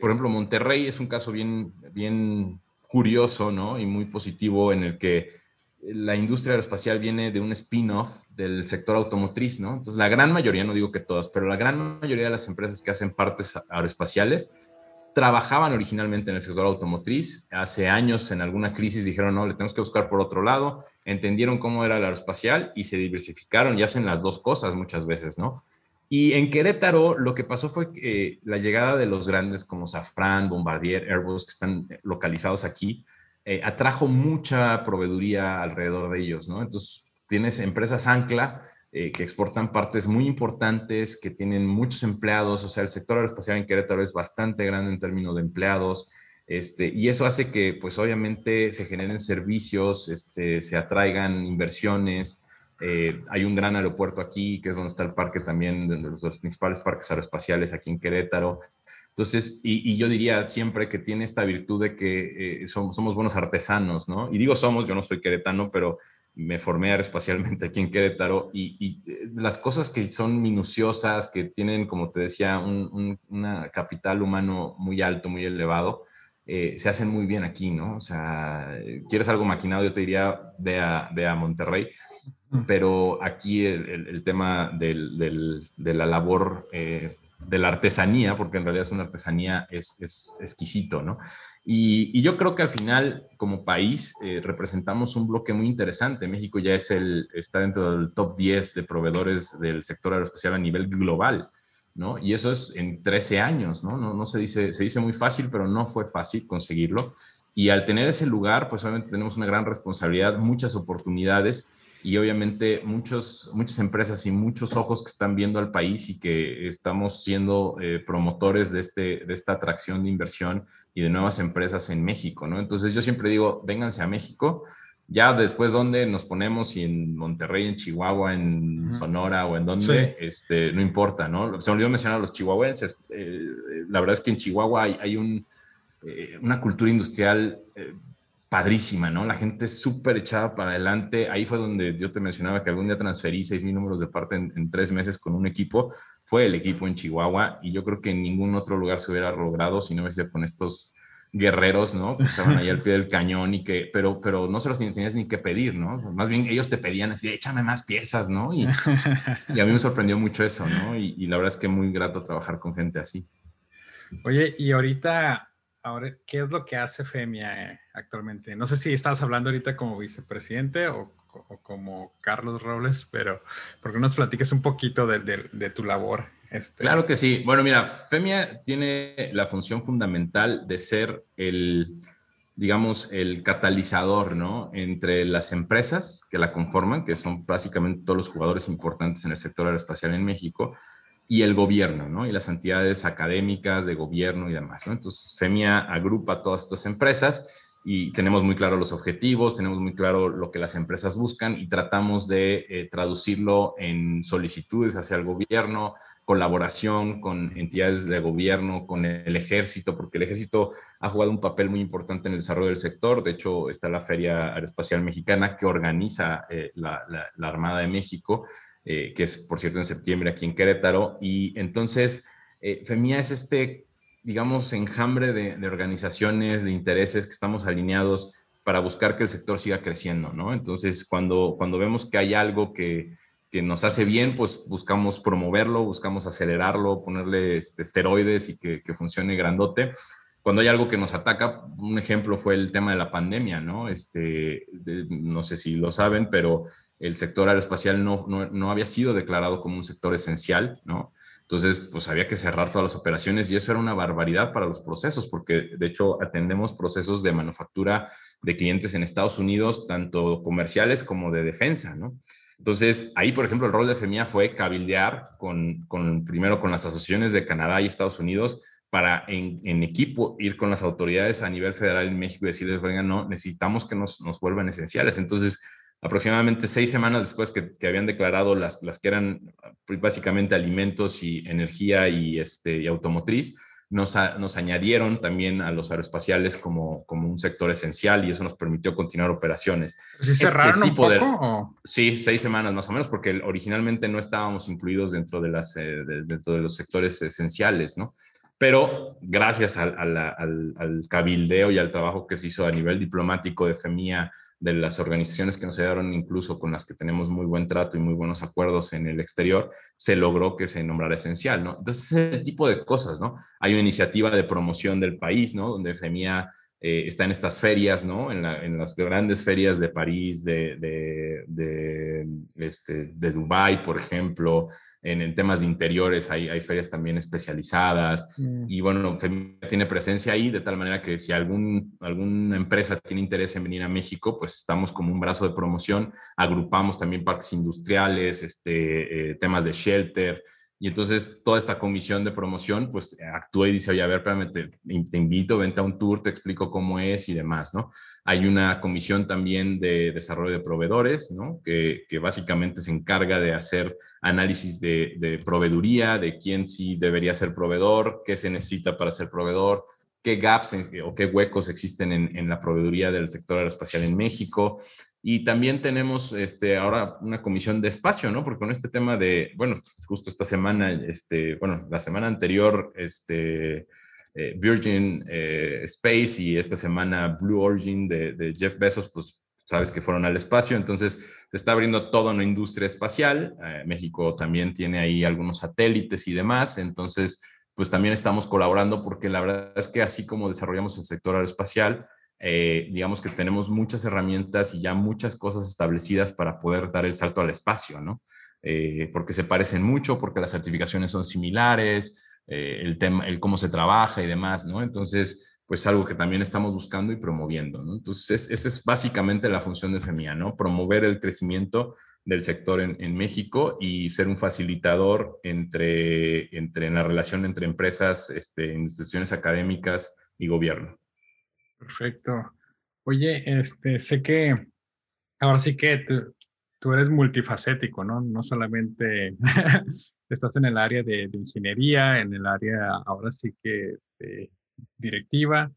por ejemplo, Monterrey es un caso bien, bien curioso, ¿no? Y muy positivo en el que la industria aeroespacial viene de un spin-off del sector automotriz, ¿no? Entonces, la gran mayoría, no digo que todas, pero la gran mayoría de las empresas que hacen partes aeroespaciales trabajaban originalmente en el sector automotriz. Hace años, en alguna crisis, dijeron, no, le tenemos que buscar por otro lado. Entendieron cómo era el aeroespacial y se diversificaron y hacen las dos cosas muchas veces, ¿no? Y en Querétaro lo que pasó fue que la llegada de los grandes como Safran, Bombardier, Airbus, que están localizados aquí, eh, atrajo mucha proveeduría alrededor de ellos, ¿no? Entonces, tienes empresas ancla eh, que exportan partes muy importantes, que tienen muchos empleados, o sea, el sector aeroespacial en Querétaro es bastante grande en términos de empleados, este, y eso hace que, pues, obviamente se generen servicios, este, se atraigan inversiones. Eh, hay un gran aeropuerto aquí, que es donde está el parque también, de los principales parques aeroespaciales aquí en Querétaro. Entonces, y, yo diría siempre que tiene esta virtud de que eh, somos, somos, buenos artesanos, ¿no? Y digo somos, yo no soy queretano, pero me formé aeroespacialmente aquí en Querétaro y, eh, las cosas que son minuciosas, que tienen, como te decía, un, capital humano muy alto, muy elevado, eh, se hacen muy bien aquí, ¿no? O sea, quieres algo maquinado, yo te diría, ve a, ve a Monterrey, pero aquí el, tema del, del, de la labor de la artesanía, porque en realidad es una artesanía, es, es exquisito, ¿no? Y, yo creo que al final, como país, eh, representamos un bloque muy interesante. México ya es el, está dentro del top 10 de proveedores del sector aeroespacial a nivel global, ¿no? Y eso es en 13 años, ¿no? No, no se, dice, se dice muy fácil, pero no fue fácil conseguirlo. Y al tener ese lugar, pues obviamente tenemos una gran responsabilidad, muchas oportunidades y obviamente muchos, muchas empresas y muchos ojos que están viendo al país y que estamos siendo eh, promotores de, este, de esta atracción de inversión y de nuevas empresas en México, ¿no? Entonces yo siempre digo, vénganse a México, ya después dónde nos ponemos, si en Monterrey, en Chihuahua, en Sonora o en dónde, este, no importa, ¿no? Se me olvidó mencionar a los chihuahuenses. Eh, la verdad es que en Chihuahua hay, un, eh, una cultura industrial padrísima, ¿no? La gente es súper echada para adelante. Ahí fue donde yo te mencionaba que algún día transferí seis mil números de parte en, tres meses con un equipo. Fue el equipo en Chihuahua y yo creo que en ningún otro lugar se hubiera logrado si no hubiese con estos guerreros, ¿no? Que estaban ahí al pie del cañón y que, pero, pero no se los tenías ni que pedir, ¿no? Más bien ellos te pedían así, échame más piezas, ¿no? Y, y a mí me sorprendió mucho eso, ¿no? Y, y la verdad es que muy grato trabajar con gente así. Oye, y ahorita Ahora, ¿qué es lo que hace FEMIA eh, actualmente? No sé si estás hablando ahorita como vicepresidente o, como Carlos Robles, pero porque nos platiques un poquito de, tu labor. Este. Claro que sí. Bueno, mira, FEMIA tiene la función fundamental de ser el, digamos, el catalizador, ¿no? Entre las empresas que la conforman, que son básicamente todos los jugadores importantes en el sector aeroespacial en México, y el gobierno, ¿no? Y las entidades académicas de gobierno y demás, ¿no? Entonces, FEMIA agrupa todas estas empresas y tenemos muy claro los objetivos, tenemos muy claro lo que las empresas buscan y tratamos de eh, traducirlo en solicitudes hacia el gobierno, colaboración con entidades de gobierno, con el ejército, porque el ejército ha jugado un papel muy importante en el desarrollo del sector. De hecho, está la Feria Aeroespacial Mexicana que organiza eh, la Armada de México eh, que es, por cierto, en septiembre aquí en Querétaro. Y entonces, eh, FEMIA es este, digamos, enjambre de, organizaciones, de intereses que estamos alineados para buscar que el sector siga creciendo, ¿no? Entonces, cuando, cuando vemos que hay algo que, que nos hace bien, pues buscamos promoverlo, buscamos acelerarlo, ponerle este, esteroides y que, que, funcione grandote. Cuando hay algo que nos ataca, un ejemplo fue el tema de la pandemia, ¿no? Este, no sé si lo saben, pero el sector aeroespacial no, no, había sido declarado como un sector esencial, ¿no? Entonces, pues había que cerrar todas las operaciones y eso era una barbaridad para los procesos, porque de hecho atendemos procesos de manufactura de clientes en Estados Unidos, tanto comerciales como de defensa, ¿no? Entonces, ahí, por ejemplo, el rol de FEMIA fue cabildear con, con primero con las asociaciones de Canadá y Estados Unidos para en, en, equipo ir con las autoridades a nivel federal en México y decirles, venga, no, necesitamos que nos, nos vuelvan esenciales. Entonces, aproximadamente seis semanas después que, habían declarado las, las que eran pues, básicamente alimentos y energía y, este, y automotriz, nos, nos añadieron también a los aeroespaciales como, como un sector esencial y eso nos permitió continuar operaciones. ¿Sí cerraron un poco? sí, seis semanas más o menos, porque originalmente no estábamos incluidos dentro de, las, eh, dentro de los sectores esenciales, ¿no? Pero gracias al, al, al, cabildeo y al trabajo que se hizo a nivel diplomático de FEMIA, de las organizaciones que nos ayudaron, incluso con las que tenemos muy buen trato y muy buenos acuerdos en el exterior, se logró que se nombrara esencial, ¿no? Entonces, ese tipo de cosas, ¿no? Hay una iniciativa de promoción del país, ¿no? Donde FEMIA eh, está en estas ferias, ¿no? En, en, las grandes ferias de París, de, de, de, este, de Dubái, por ejemplo, en, temas de interiores hay, hay ferias también especializadas mm. y bueno, tiene presencia ahí de tal manera que si algún, alguna empresa tiene interés en venir a México, pues estamos como un brazo de promoción, agrupamos también parques industriales, este, eh, temas de shelter, y entonces toda esta comisión de promoción pues actúa y dice, oye, a ver, espérame, te, invito, vente a un tour, te explico cómo es y demás, ¿no? Hay una comisión también de desarrollo de proveedores, ¿no? Que, básicamente se encarga de hacer análisis de, proveeduría, de quién sí debería ser proveedor, qué se necesita para ser proveedor, qué gaps o qué huecos existen en, en la proveeduría del sector aeroespacial en México. Y también tenemos este, ahora una comisión de espacio, ¿no? Porque con este tema de, bueno, pues, justo esta semana, este, bueno, la semana anterior, este, eh, Virgin eh, Space y esta semana Blue Origin de, Jeff Bezos, pues sabes que fueron al espacio, entonces se está abriendo toda una industria espacial. Eh, México también tiene ahí algunos satélites y demás, entonces pues también estamos colaborando porque la verdad es que así como desarrollamos el sector aeroespacial, eh, digamos que tenemos muchas herramientas y ya muchas cosas establecidas para poder dar el salto al espacio, ¿no? Eh, porque se parecen mucho, porque las certificaciones son similares, eh, el tema, el cómo se trabaja y demás, ¿no? Entonces, pues algo que también estamos buscando y promoviendo, ¿no? Entonces, esa es básicamente la función de FEMIA, ¿no? Promover el crecimiento del sector en, México y ser un facilitador entre, entre en la relación entre empresas, este, instituciones académicas y gobierno. Perfecto. Oye, este, sé que ahora sí que tú, tú eres multifacético, ¿no? No solamente estás en el área de, de, ingeniería, en el área ahora sí que de directiva.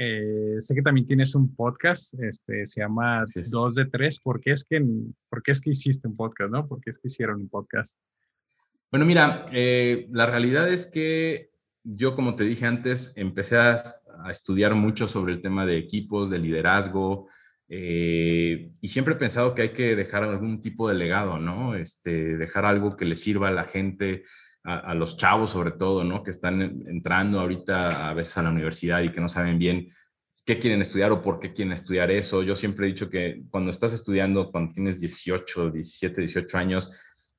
Eh, sé que también tienes un podcast, este, se llama Dos de Tres. ¿Por qué, es que, ¿Por qué es que hiciste un podcast, no? ¿Por qué es que hicieron un podcast? Bueno, mira, eh, la realidad es que yo, como te dije antes, empecé a, estudiar mucho sobre el tema de equipos, de liderazgo, eh, y siempre he pensado que hay que dejar algún tipo de legado, ¿no? Este, dejar algo que le sirva a la gente, a, los chavos sobre todo, ¿no? Que están entrando ahorita a veces a la universidad y que no saben bien qué quieren estudiar o por qué quieren estudiar eso. Yo siempre he dicho que cuando estás estudiando, cuando tienes 18, 17, 18 años,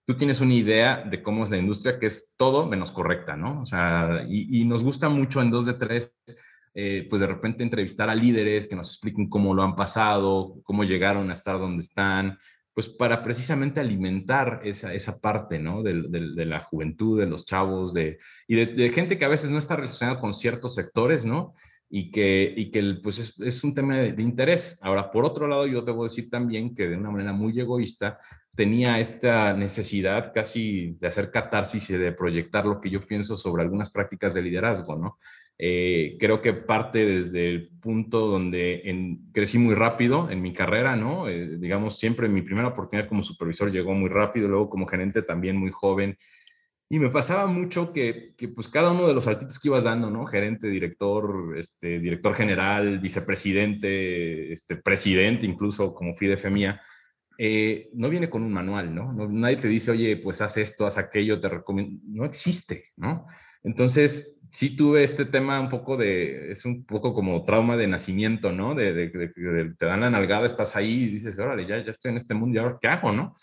tú tienes una idea de cómo es la industria que es todo menos correcta, ¿no? O sea, y, nos gusta mucho en dos de tres, eh, pues de repente entrevistar a líderes que nos expliquen cómo lo han pasado, cómo llegaron a estar donde están, pues para precisamente alimentar esa, esa parte, ¿no? De, de, la juventud, de los chavos, de, y de, gente que a veces no está relacionada con ciertos sectores, ¿no? Y que, y que pues es, es un tema de, interés. Ahora, por otro lado, yo debo decir también que de una manera muy egoísta, tenía esta necesidad casi de hacer catarsis y de proyectar lo que yo pienso sobre algunas prácticas de liderazgo, ¿no? Eh, creo que parte desde el punto donde crecí muy rápido en mi carrera, ¿no? Eh, digamos, siempre mi primera oportunidad como supervisor llegó muy rápido, luego como gerente también muy joven. Y me pasaba mucho que, que, pues cada uno de los saltitos que ibas dando, ¿no? Gerente, director, este, director general, vicepresidente, este, presidente, incluso como fui de FEMIA, eh, no viene con un manual, ¿no? ¿no? Nadie te dice, oye, pues haz esto, haz aquello, te recomiendo. No existe, ¿no? Entonces, sí tuve este tema un poco de, es un poco como trauma de nacimiento, ¿no? De, de, te dan la nalgada, estás ahí y dices, órale, ya, ya estoy en este mundo, ¿y ahora qué hago, no?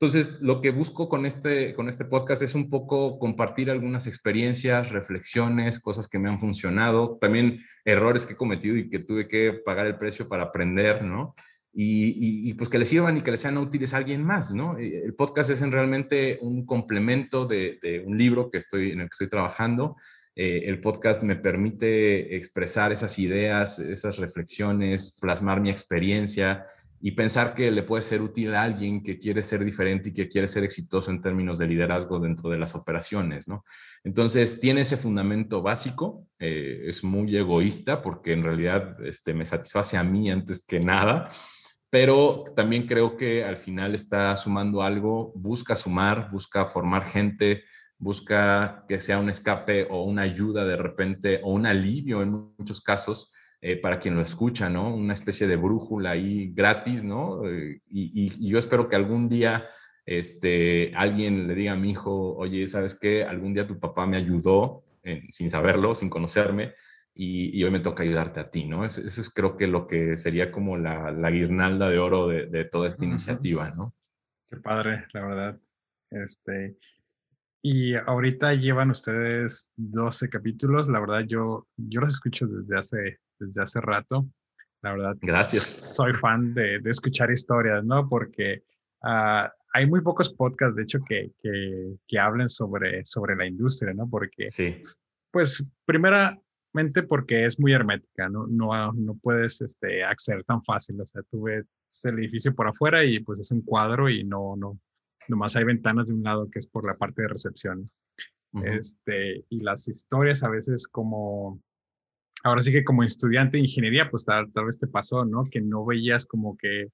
Entonces, lo que busco con este, con este podcast es un poco compartir algunas experiencias, reflexiones, cosas que me han funcionado, también errores que he cometido y que tuve que pagar el precio para aprender, ¿no? Y, y, pues que les sirvan y que les sean útiles a alguien más, ¿no? El podcast es en realmente un complemento de, de, un libro que estoy, en el que estoy trabajando, eh, el podcast me permite expresar esas ideas, esas reflexiones, plasmar mi experiencia y pensar que le puede ser útil a alguien que quiere ser diferente y que quiere ser exitoso en términos de liderazgo dentro de las operaciones, ¿no? Entonces, tiene ese fundamento básico, eh, es muy egoísta porque en realidad este, me satisface a mí antes que nada, pero también creo que al final está sumando algo, busca sumar, busca formar gente, busca que sea un escape o una ayuda de repente o un alivio en muchos casos eh, para quien lo escucha, ¿no? Una especie de brújula ahí gratis, ¿no? Eh, y, yo espero que algún día este, alguien le diga a mi hijo, oye, ¿sabes qué? Algún día tu papá me ayudó sin saberlo, sin conocerme, y, hoy me toca ayudarte a ti, ¿no? Eso, es creo que lo que sería como la, guirnalda de oro de, toda esta iniciativa, ¿no? Qué padre, la verdad. Este, y ahorita llevan ustedes 12 capítulos. La verdad, yo, yo los escucho desde hace, desde hace rato. La verdad. Gracias. Soy fan de, de escuchar historias, ¿no? Porque uh, hay muy pocos podcasts, de hecho, que, que, que, hablen sobre, sobre la industria, ¿no? Porque, sí. pues, primeramente porque es muy hermética, ¿no? No, no puedes este, acceder tan fácil. O sea, tú ves el edificio por afuera y pues es un cuadro y no, no, nomás hay ventanas de un lado que es por la parte de recepción. este, y las historias a veces como, ahora sí que como estudiante de ingeniería, pues tal, tal vez te pasó, ¿no? Que no veías como que,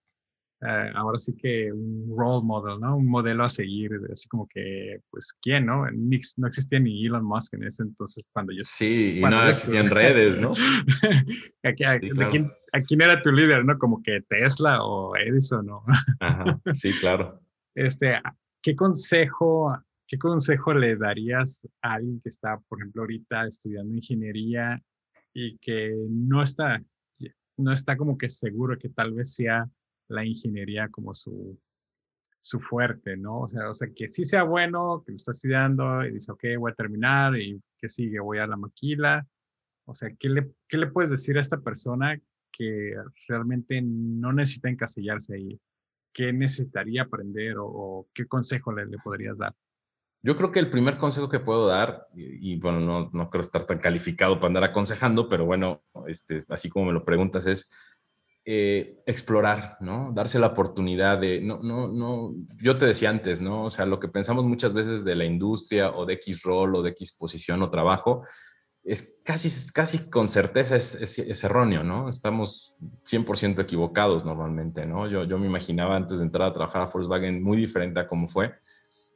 eh, ahora sí que un role model, ¿no? Un modelo a seguir, así como que, pues, ¿quién, no? No existía ni Elon Musk en ese entonces cuando yo... Sí, y no existían redes, ¿no? ¿A, quién, ¿A, quién, era tu líder, no? Como que Tesla o Edison, ¿no? Ajá, sí, claro este, ¿qué consejo, qué consejo le darías a alguien que está, por ejemplo, ahorita estudiando ingeniería y que no está, no está como que seguro que tal vez sea la ingeniería como su, su fuerte, ¿no? O sea, o sea, que sí sea bueno, que lo está estudiando y dice, ok, voy a terminar y que sigue, voy a la maquila, O sea, ¿qué le, qué le puedes decir a esta persona que realmente no necesita encasillarse ahí? ¿Qué necesitaría aprender o, qué consejo le, le, podrías dar? Yo creo que el primer consejo que puedo dar, y, bueno, no, no creo estar tan calificado para andar aconsejando, pero bueno, este, así como me lo preguntas, es eh, explorar, ¿no? Darse la oportunidad de, no, no, no, yo te decía antes, ¿no? O sea, lo que pensamos muchas veces de la industria o de X rol o de X posición o trabajo, es casi, casi con certeza es, erróneo, ¿no? Estamos 100% equivocados normalmente, ¿no? Yo, yo me imaginaba antes de entrar a trabajar a Volkswagen muy diferente a cómo fue.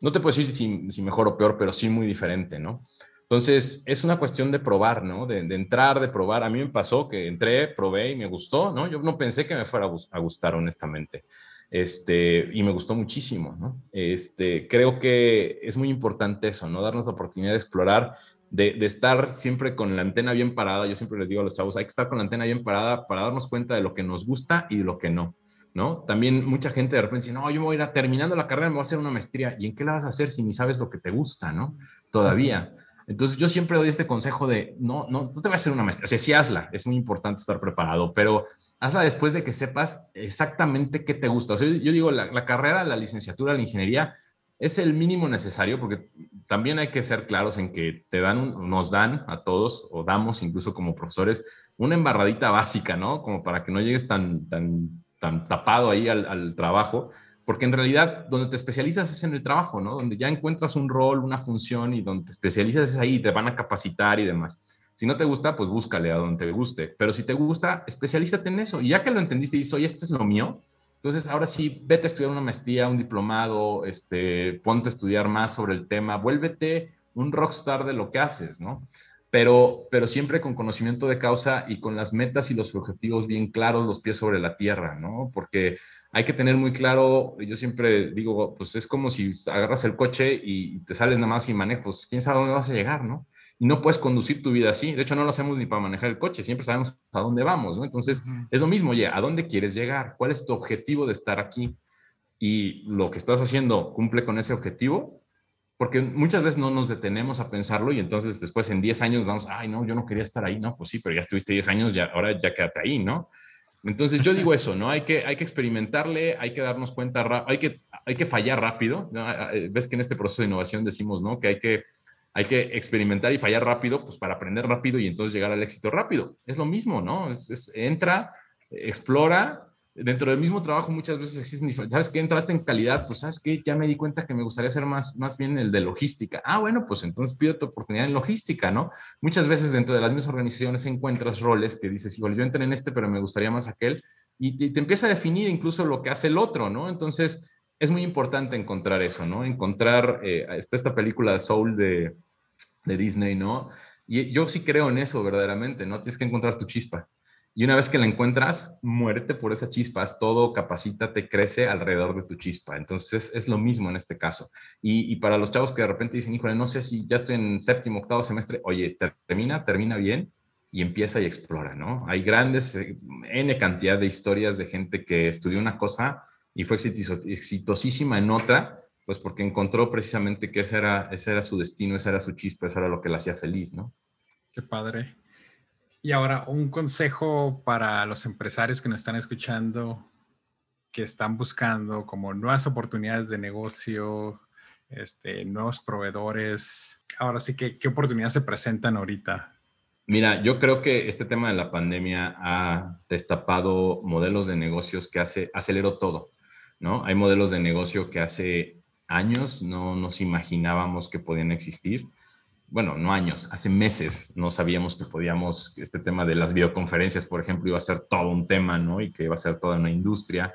No te puedo decir si, si mejor o peor, pero sí muy diferente, ¿no? Entonces, es una cuestión de probar, ¿no? De, entrar, de probar. A mí me pasó que entré, probé y me gustó, ¿no? Yo no pensé que me fuera a gustar, honestamente. Este, y me gustó muchísimo, ¿no? Este, creo que es muy importante eso, ¿no? Darnos la oportunidad de explorar de, estar siempre con la antena bien parada. Yo siempre les digo a los chavos, hay que estar con la antena bien parada para darnos cuenta de lo que nos gusta y de lo que no. ¿No? También mucha gente de repente dice, no, yo me voy a ir a, terminando la carrera, me voy a hacer una maestría. ¿Y en qué la vas a hacer si ni sabes lo que te gusta, ¿no? Todavía. Entonces yo siempre doy este consejo de, no, no, no te vas a hacer una maestría. O sea, sí hazla, es muy importante estar preparado, pero hazla después de que sepas exactamente qué te gusta. O sea, yo digo, la, la carrera, la licenciatura, la ingeniería, es el mínimo necesario porque también hay que ser claros en que te dan, nos dan a todos o damos incluso como profesores una embarradita básica, ¿no? Como para que no llegues tan, tan, tan tapado ahí al, trabajo, porque en realidad donde te especializas es en el trabajo, ¿no? Donde ya encuentras un rol, una función y donde te especializas es ahí, te van a capacitar y demás. Si no te gusta, pues búscale a donde te guste, pero si te gusta, especialízate en eso. Y ya que lo entendiste y dices, oye, esto es lo mío, entonces, ahora sí, vete a estudiar una maestría, un diplomado, este, ponte a estudiar más sobre el tema, vuélvete un rockstar de lo que haces, ¿no? Pero, pero siempre con conocimiento de causa y con las metas y los objetivos bien claros, los pies sobre la tierra, ¿no? Porque hay que tener muy claro, yo siempre digo, pues es como si agarras el coche y te sales nada más y manejas, pues quién sabe dónde vas a llegar, ¿no? y no puedes conducir tu vida así. De hecho, no lo hacemos ni para manejar el coche, siempre sabemos a dónde vamos, ¿no? Entonces, es lo mismo, oye, ¿a dónde quieres llegar? ¿Cuál es tu objetivo de estar aquí? Y lo que estás haciendo cumple con ese objetivo, porque muchas veces no nos detenemos a pensarlo y entonces después en 10 años damos, ay, no, yo no quería estar ahí, no, pues sí, pero ya estuviste 10 años, ya, ahora ya quédate ahí, ¿no? Entonces yo digo eso, ¿no? Hay que, hay que experimentarle, hay que darnos cuenta, hay que, hay que fallar rápido. Ves que en este proceso de innovación decimos, ¿no? Que hay que hay que experimentar y fallar rápido, pues para aprender rápido y entonces llegar al éxito rápido. Es lo mismo, ¿no? Es, entra, explora. Dentro del mismo trabajo muchas veces existen diferentes. ¿Sabes qué? Entraste en calidad, pues ¿sabes qué? Ya me di cuenta que me gustaría hacer más, más bien el de logística. Ah, bueno, pues entonces pido tu oportunidad en logística, ¿no? Muchas veces dentro de las mismas organizaciones encuentras roles que dices, igual yo entré en este, pero me gustaría más aquel. Y te, empieza a definir incluso lo que hace el otro, ¿no? Entonces, es muy importante encontrar eso, ¿no? Encontrar, eh, esta película Soul de, de Disney, ¿no? Y yo sí creo en eso verdaderamente, ¿no? Tienes que encontrar tu chispa. Y una vez que la encuentras, muérete por esa chispa, haz todo, capacítate, crece alrededor de tu chispa. Entonces es, lo mismo en este caso. Y, para los chavos que de repente dicen, híjole, no sé si ya estoy en séptimo, octavo semestre, oye, termina, termina bien y empieza y explora, ¿no? Hay grandes, eh, N cantidad de historias de gente que estudió una cosa y fue exitosísima en otra pues porque encontró precisamente que ese era, ese era su destino, ese era su chispa, eso era lo que la hacía feliz, ¿no? Qué padre. Y ahora, un consejo para los empresarios que nos están escuchando, que están buscando como nuevas oportunidades de negocio, este, nuevos proveedores. Ahora sí, ¿qué, ¿qué oportunidades se presentan ahorita? Mira, yo creo que este tema de la pandemia ha destapado modelos de negocios que hace, aceleró todo, ¿no? Hay modelos de negocio que hace años no nos imaginábamos que podían existir. Bueno, no años, hace meses no sabíamos que podíamos, este tema de las videoconferencias, por ejemplo, iba a ser todo un tema, ¿no? Y que iba a ser toda una industria.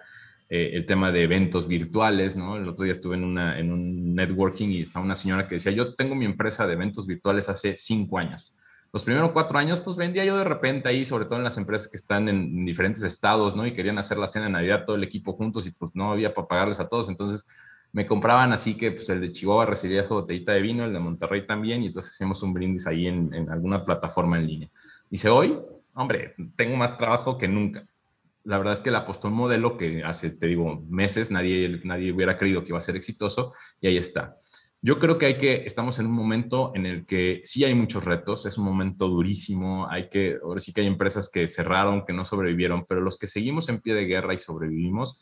Eh, el tema de eventos virtuales, ¿no? El otro día estuve en, una, en un networking y estaba una señora que decía, yo tengo mi empresa de eventos virtuales hace cinco años. Los primeros cuatro años, pues vendía yo de repente ahí, sobre todo en las empresas que están en diferentes estados, ¿no? Y querían hacer la cena de Navidad todo el equipo juntos y pues no había para pagarles a todos. Entonces, me compraban así que pues el de Chihuahua recibía su botellita de vino, el de Monterrey también, y entonces hacíamos un brindis ahí en, alguna plataforma en línea. Dice, hoy, hombre, tengo más trabajo que nunca. La verdad es que le apostó un modelo que hace, te digo, meses nadie, nadie hubiera creído que iba a ser exitoso y ahí está. Yo creo que hay que, estamos en un momento en el que sí hay muchos retos, es un momento durísimo, hay que, ahora sí que hay empresas que cerraron, que no sobrevivieron, pero los que seguimos en pie de guerra y sobrevivimos,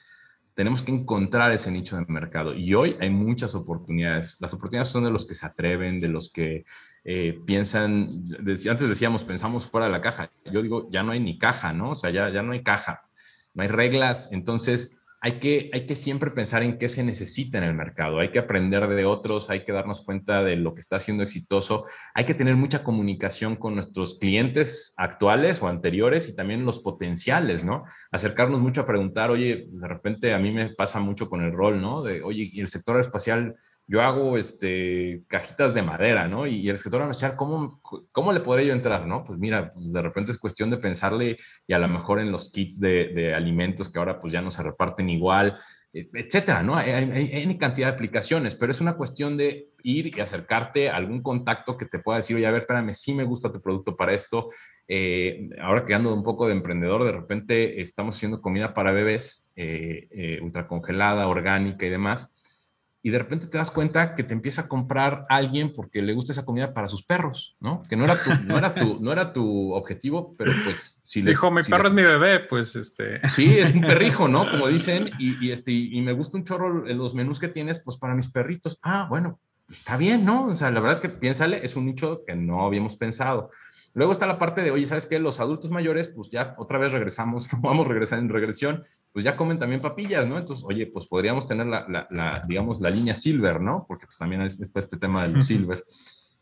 tenemos que encontrar ese nicho de mercado. Y hoy hay muchas oportunidades. Las oportunidades son de los que se atreven, de los que eh, piensan, antes decíamos, pensamos fuera de la caja. Yo digo, ya no hay ni caja, ¿no? O sea, ya, ya no hay caja, no hay reglas. Entonces, hay que, hay que siempre pensar en qué se necesita en el mercado, hay que aprender de otros, hay que darnos cuenta de lo que está siendo exitoso, hay que tener mucha comunicación con nuestros clientes actuales o anteriores y también los potenciales, ¿no? Acercarnos mucho a preguntar, oye, de repente a mí me pasa mucho con el rol, ¿no? De, oye, y el sector espacial yo hago este, cajitas de madera, ¿no? Y, el escritor anunciar, ¿cómo, ¿cómo le podré yo entrar, no? Pues mira, pues de repente es cuestión de pensarle y a lo mejor en los kits de, alimentos que ahora pues ya no se reparten igual, e, etcétera, ¿no? Hay, hay, cantidad de aplicaciones, pero es una cuestión de ir y acercarte a algún contacto que te pueda decir, oye, a ver, espérame, sí me gusta tu producto para esto. Eh, ahora que ando un poco de emprendedor, de repente estamos haciendo comida para bebés, eh, eh, ultracongelada, orgánica y demás y de repente te das cuenta que te empieza a comprar alguien porque le gusta esa comida para sus perros, ¿no? Que no era tu, no era tu, no era tu objetivo, pero pues si le Dijo, mi perro es mi bebé, pues este. Sí, es un perrijo, ¿no? Como dicen, y, y, este, y me gusta un chorro los menús que tienes, pues para mis perritos. Ah, bueno, está bien, ¿no? O sea, la verdad es que piénsale, es un nicho que no habíamos pensado. Luego está la parte de, oye, ¿sabes qué? Los adultos mayores, pues ya otra vez regresamos, vamos a regresar en regresión, pues ya comen también papillas, ¿no? Entonces, oye, pues podríamos tener la, la, digamos, la línea silver, ¿no? Porque pues también está este tema del silver.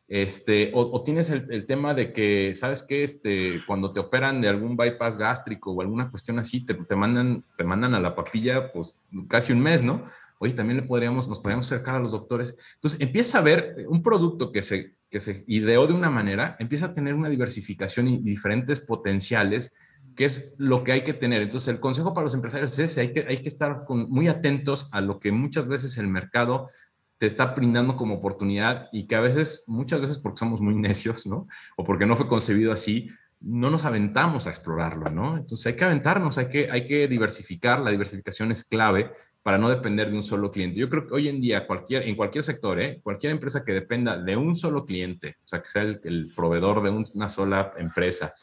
Este, o, tienes el, el, tema de que, ¿sabes qué? Este, cuando te operan de algún bypass gástrico o alguna cuestión así, te, te, mandan, te mandan a la papilla, pues casi un mes, ¿no? Oye, también le podríamos, nos podríamos acercar a los doctores. Entonces, empieza a ver un producto que se, que se ideó de una manera, empieza a tener una diversificación y diferentes potenciales, que es lo que hay que tener. Entonces, el consejo para los empresarios es ese, hay que, hay que estar muy atentos a lo que muchas veces el mercado te está brindando como oportunidad y que a veces, muchas veces porque somos muy necios, ¿no? O porque no fue concebido así, no nos aventamos a explorarlo, ¿no? Entonces hay que aventarnos, hay que, hay que diversificar, la diversificación es clave para no depender de un solo cliente. Yo creo que hoy en día, cualquier, en cualquier sector, ¿eh? cualquier empresa que dependa de un solo cliente, o sea, que sea el, proveedor de una sola empresa,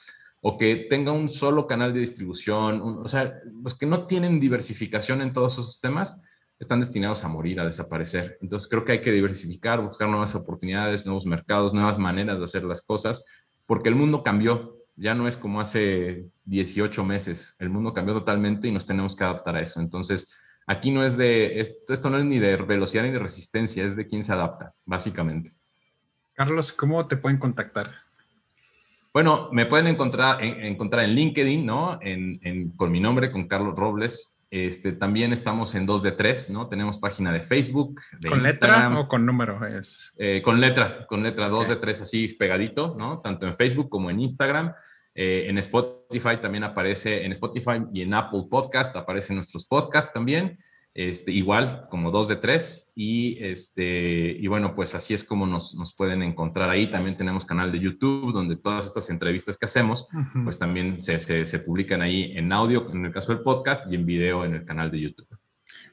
o que tenga un solo canal de distribución, o sea, los que no tienen diversificación en todos esos temas, están destinados a morir, a desaparecer. Entonces creo que hay que diversificar, buscar nuevas oportunidades, nuevos mercados, nuevas maneras de hacer las cosas, porque el mundo cambió, ya no es como hace 18 meses, el mundo cambió totalmente y nos tenemos que adaptar a eso. Entonces, Aquí no es de, esto, no es ni de velocidad ni de resistencia, es de quién se adapta, básicamente. Carlos, ¿cómo te pueden contactar? Bueno, me pueden encontrar en, encontrar en LinkedIn, ¿no? con mi nombre, con Carlos Robles. Este, también estamos en 2 de 3, ¿no? Tenemos página de Facebook, de ¿Con letra o con número? Es... Eh, con letra, con letra 2 de 3 así pegadito, ¿no? Tanto en Facebook como en Instagram. Eh, en Spotify también aparece, en Spotify y en Apple Podcast aparecen nuestros podcasts también. Este, igual como dos de tres y este y bueno pues así es como nos, nos, pueden encontrar ahí. También tenemos canal de YouTube donde todas estas entrevistas que hacemos pues también se, se, publican ahí en audio en el caso del podcast y en video en el canal de YouTube.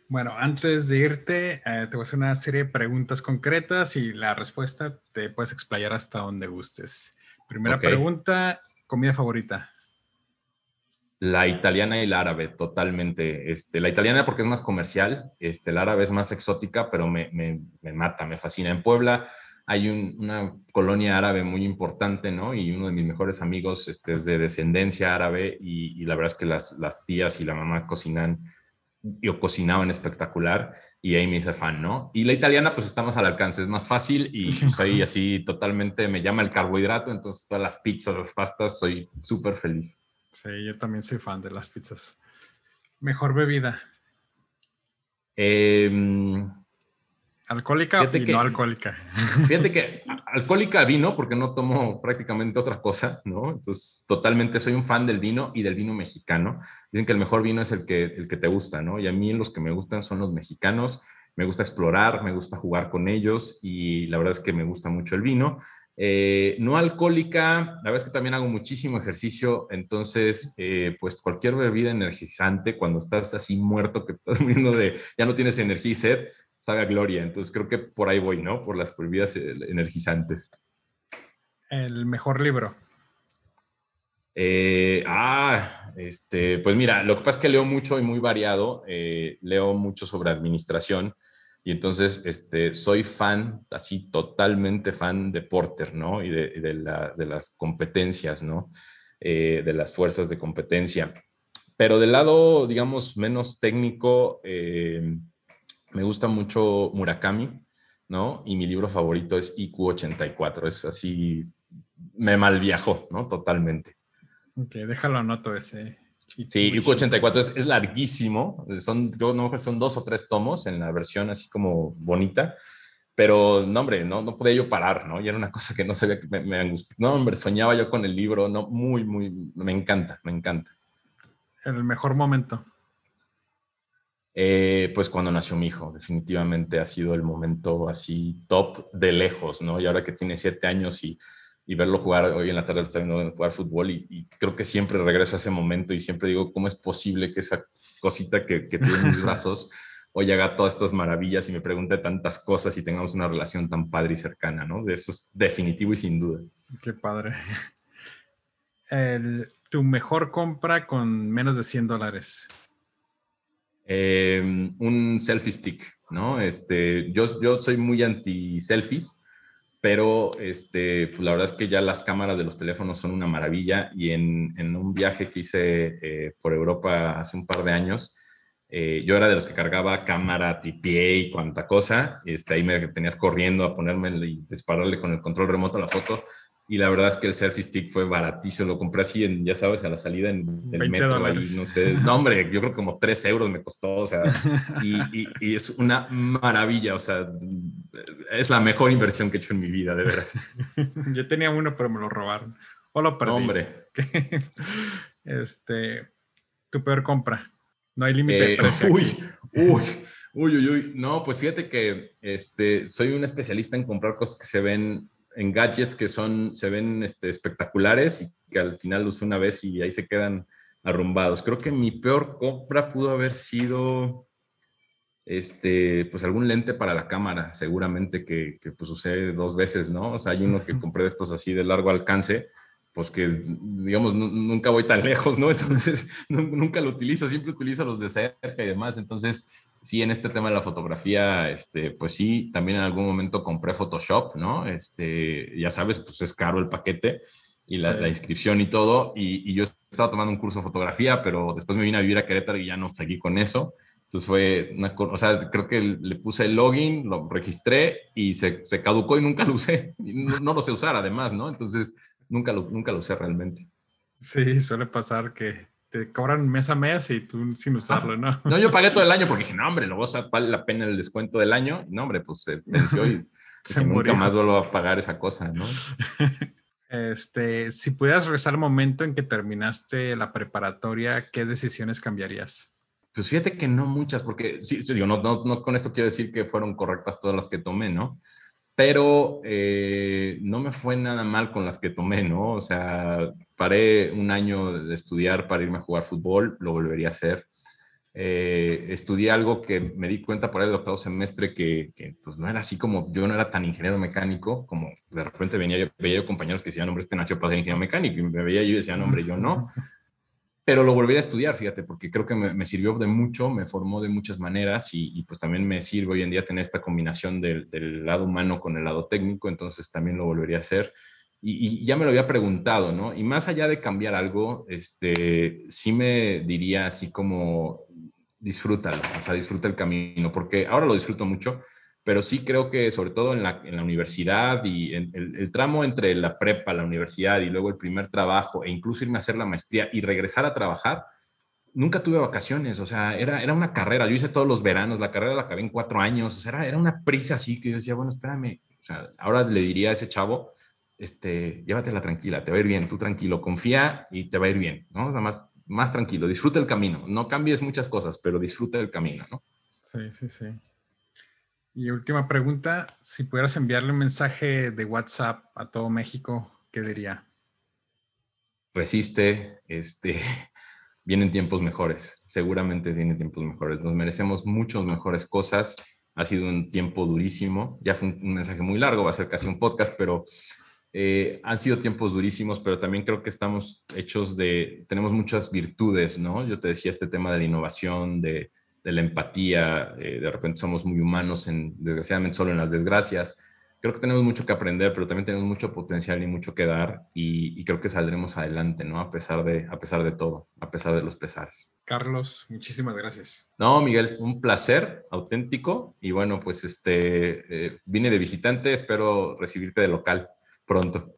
Bueno antes de irte eh, te voy a hacer una serie de preguntas concretas y la respuesta te puedes explayar hasta donde gustes. Primera pregunta comida favorita? La italiana y la árabe, totalmente. Este, la italiana porque es más comercial, este, la árabe es más exótica, pero me, me, mata, me fascina. En Puebla hay una colonia árabe muy importante, ¿no? Y uno de mis mejores amigos este, es de descendencia árabe y, la verdad es que las, las tías y la mamá cocinan, yo cocinaban espectacular y ahí me hice fan, ¿no? Y la italiana pues está más al alcance, es más fácil y pues, ahí así totalmente me llama el carbohidrato, entonces todas las pizzas, las pastas, soy súper feliz. Sí, yo también soy fan de las pizzas. Mejor bebida. Eh, ¿Alcohólica o no alcohólica? Fíjate que alcohólica vino, porque no tomo prácticamente otra cosa, ¿no? Entonces, totalmente soy un fan del vino y del vino mexicano. Dicen que el mejor vino es el que, el que te gusta, ¿no? Y a mí los que me gustan son los mexicanos. Me gusta explorar, me gusta jugar con ellos y la verdad es que me gusta mucho el vino. Eh, no alcohólica, la verdad es que también hago muchísimo ejercicio, entonces, eh, pues cualquier bebida energizante, cuando estás así muerto, que estás muriendo de, ya no tienes energía y sed, sabe gloria. Entonces creo que por ahí voy, ¿no? Por las bebidas energizantes. El mejor libro. Eh, ah, este, pues mira, lo que pasa es que leo mucho y muy variado. Eh, leo mucho sobre administración y entonces este, soy fan, así totalmente fan de Porter, ¿no? Y de, las competencias, ¿no? Eh, de las fuerzas de competencia. Pero del lado, digamos, menos técnico, me gusta mucho Murakami, ¿no? Y mi libro favorito es IQ84. Es así, me malviajó, ¿no? Totalmente. Ok, déjalo anoto ese. Sí, IQ84 es, es, larguísimo. Son, yo no son dos o tres tomos en la versión así como bonita. Pero, no, hombre, no, no podía yo parar, ¿no? Y era una cosa que no sabía que me, me angustiaba. No, hombre, soñaba yo con el libro, no, muy, muy, me encanta, me encanta. El mejor momento. Eh, pues cuando nació mi hijo, definitivamente ha sido el momento así top de lejos, ¿no? Y ahora que tiene siete años y y verlo jugar, hoy en la tarde está viendo jugar fútbol y, creo que siempre regreso a ese momento y siempre digo, ¿cómo es posible que esa cosita que, que tuve en mis brazos hoy haga todas estas maravillas y me pregunte tantas cosas y tengamos una relación tan padre y cercana, ¿no? Eso es definitivo y sin duda. Qué padre. ¿Tu mejor compra con menos de 100 dólares? Em, un selfie stick, ¿no? Este, yo, yo soy muy anti-selfies pero este, pues la verdad es que ya las cámaras de los teléfonos son una maravilla y en, en un viaje que hice eh, por Europa hace un par de años, eh, yo era de los que cargaba cámara, tripié y cuanta cosa, este, ahí me tenías corriendo a ponerme y dispararle con el control remoto a la foto y la verdad es que el selfie stick fue baratísimo, lo compré así en, ya sabes, a la salida en, del metro, ahí, no sé, no hombre, yo creo que como 3 euros me costó, o sea, y, y, es una maravilla, o sea, es la mejor inversión que he hecho en mi vida, de veras. yo tenía uno, pero me lo robaron, o lo perdí. hombre. este, tu peor compra, no hay límite de eh, precio. Uy, uy. Uy, uy, uy. No, pues fíjate que este, soy un especialista en comprar cosas que se ven en gadgets que son, se ven este, espectaculares y que al final usé una vez y ahí se quedan arrumbados. Creo que mi peor compra pudo haber sido este, pues algún lente para la cámara, seguramente que, que pues usé dos veces, ¿no? O sea, hay uno que compré de estos así de largo alcance, pues que, digamos, nunca voy tan lejos, ¿no? Entonces, nunca lo utilizo, siempre utilizo los de cerca y demás. Entonces, sí, en este tema de la fotografía, este, pues sí, también en algún momento compré Photoshop, ¿no? Este, ya sabes, pues es caro el paquete y la, inscripción y todo. Y, yo estaba tomando un curso de fotografía, pero después me vine a vivir a Querétaro y ya no seguí con eso. Entonces fue una o sea, creo que le puse el login, lo registré y se, se caducó y nunca lo usé. No, no, lo sé usar además, ¿no? Entonces nunca lo, nunca lo usé realmente. Sí, suele pasar que te cobran mes a mes y tú sin usarlo, ¿no? No, yo pagué todo el año porque dije, no, hombre, luego vale la pena el descuento del año. no, hombre, pues se venció y se nunca más vuelvo a pagar esa cosa, ¿no? Este, si pudieras regresar al momento en que terminaste la preparatoria, ¿qué decisiones cambiarías? Pues fíjate que no muchas, porque sí, digo, no, no, no con esto quiero decir que fueron correctas todas las que tomé, ¿no? Pero eh, no me fue nada mal con las que tomé, ¿no? O sea, paré un año de estudiar para irme a jugar fútbol, lo volvería a hacer. Eh, estudié algo que me di cuenta por el octavo semestre que, pues no era así como yo no era tan ingeniero mecánico como de repente venía yo, veía yo compañeros que decían, hombre, este nació para ser ingeniero mecánico y me veía yo y decía, hombre, yo no pero lo volvería a estudiar, fíjate, porque creo que me, sirvió de mucho, me formó de muchas maneras y, pues también me sirve hoy en día tener esta combinación del, lado humano con el lado técnico, entonces también lo volvería a hacer. Y, ya me lo había preguntado, ¿no? Y más allá de cambiar algo, este, sí me diría así como disfrútalo, o sea, disfruta el camino, porque ahora lo disfruto mucho, pero sí creo que sobre todo en la, en la universidad y en el, tramo entre la prepa, la universidad y luego el primer trabajo e incluso irme a hacer la maestría y regresar a trabajar, nunca tuve vacaciones, o sea, era, era una carrera, yo hice todos los veranos, la carrera la acabé en cuatro años, o sea, era, era una prisa así que yo decía, bueno, espérame, o sea, ahora le diría a ese chavo, este, llévatela tranquila, te va a ir bien, tú tranquilo, confía y te va a ir bien, ¿no? Nada más, más tranquilo, disfruta el camino, no cambies muchas cosas, pero disfruta el camino, ¿no? Sí, sí, sí. Y última pregunta, si pudieras enviarle un mensaje de WhatsApp a todo México, ¿qué diría? Resiste, este, vienen tiempos mejores, seguramente vienen tiempos mejores. Nos merecemos muchas mejores cosas Ha sido un tiempo durísimo. Ya fue un, mensaje muy largo, va a ser casi un podcast, pero eh, han sido tiempos durísimos, pero también creo que estamos hechos de, tenemos muchas virtudes, ¿no? Yo te decía este tema de la innovación, de, la empatía, eh, de repente somos muy humanos, en, desgraciadamente solo en las desgracias creo que tenemos mucho que aprender, pero también tenemos mucho potencial y mucho que dar y, creo que saldremos adelante, ¿no? A pesar, de, a pesar de todo, a pesar de los pesares. Carlos, muchísimas gracias. No, Miguel, un placer auténtico y bueno, pues este, eh, vine de visitante, espero recibirte de local pronto.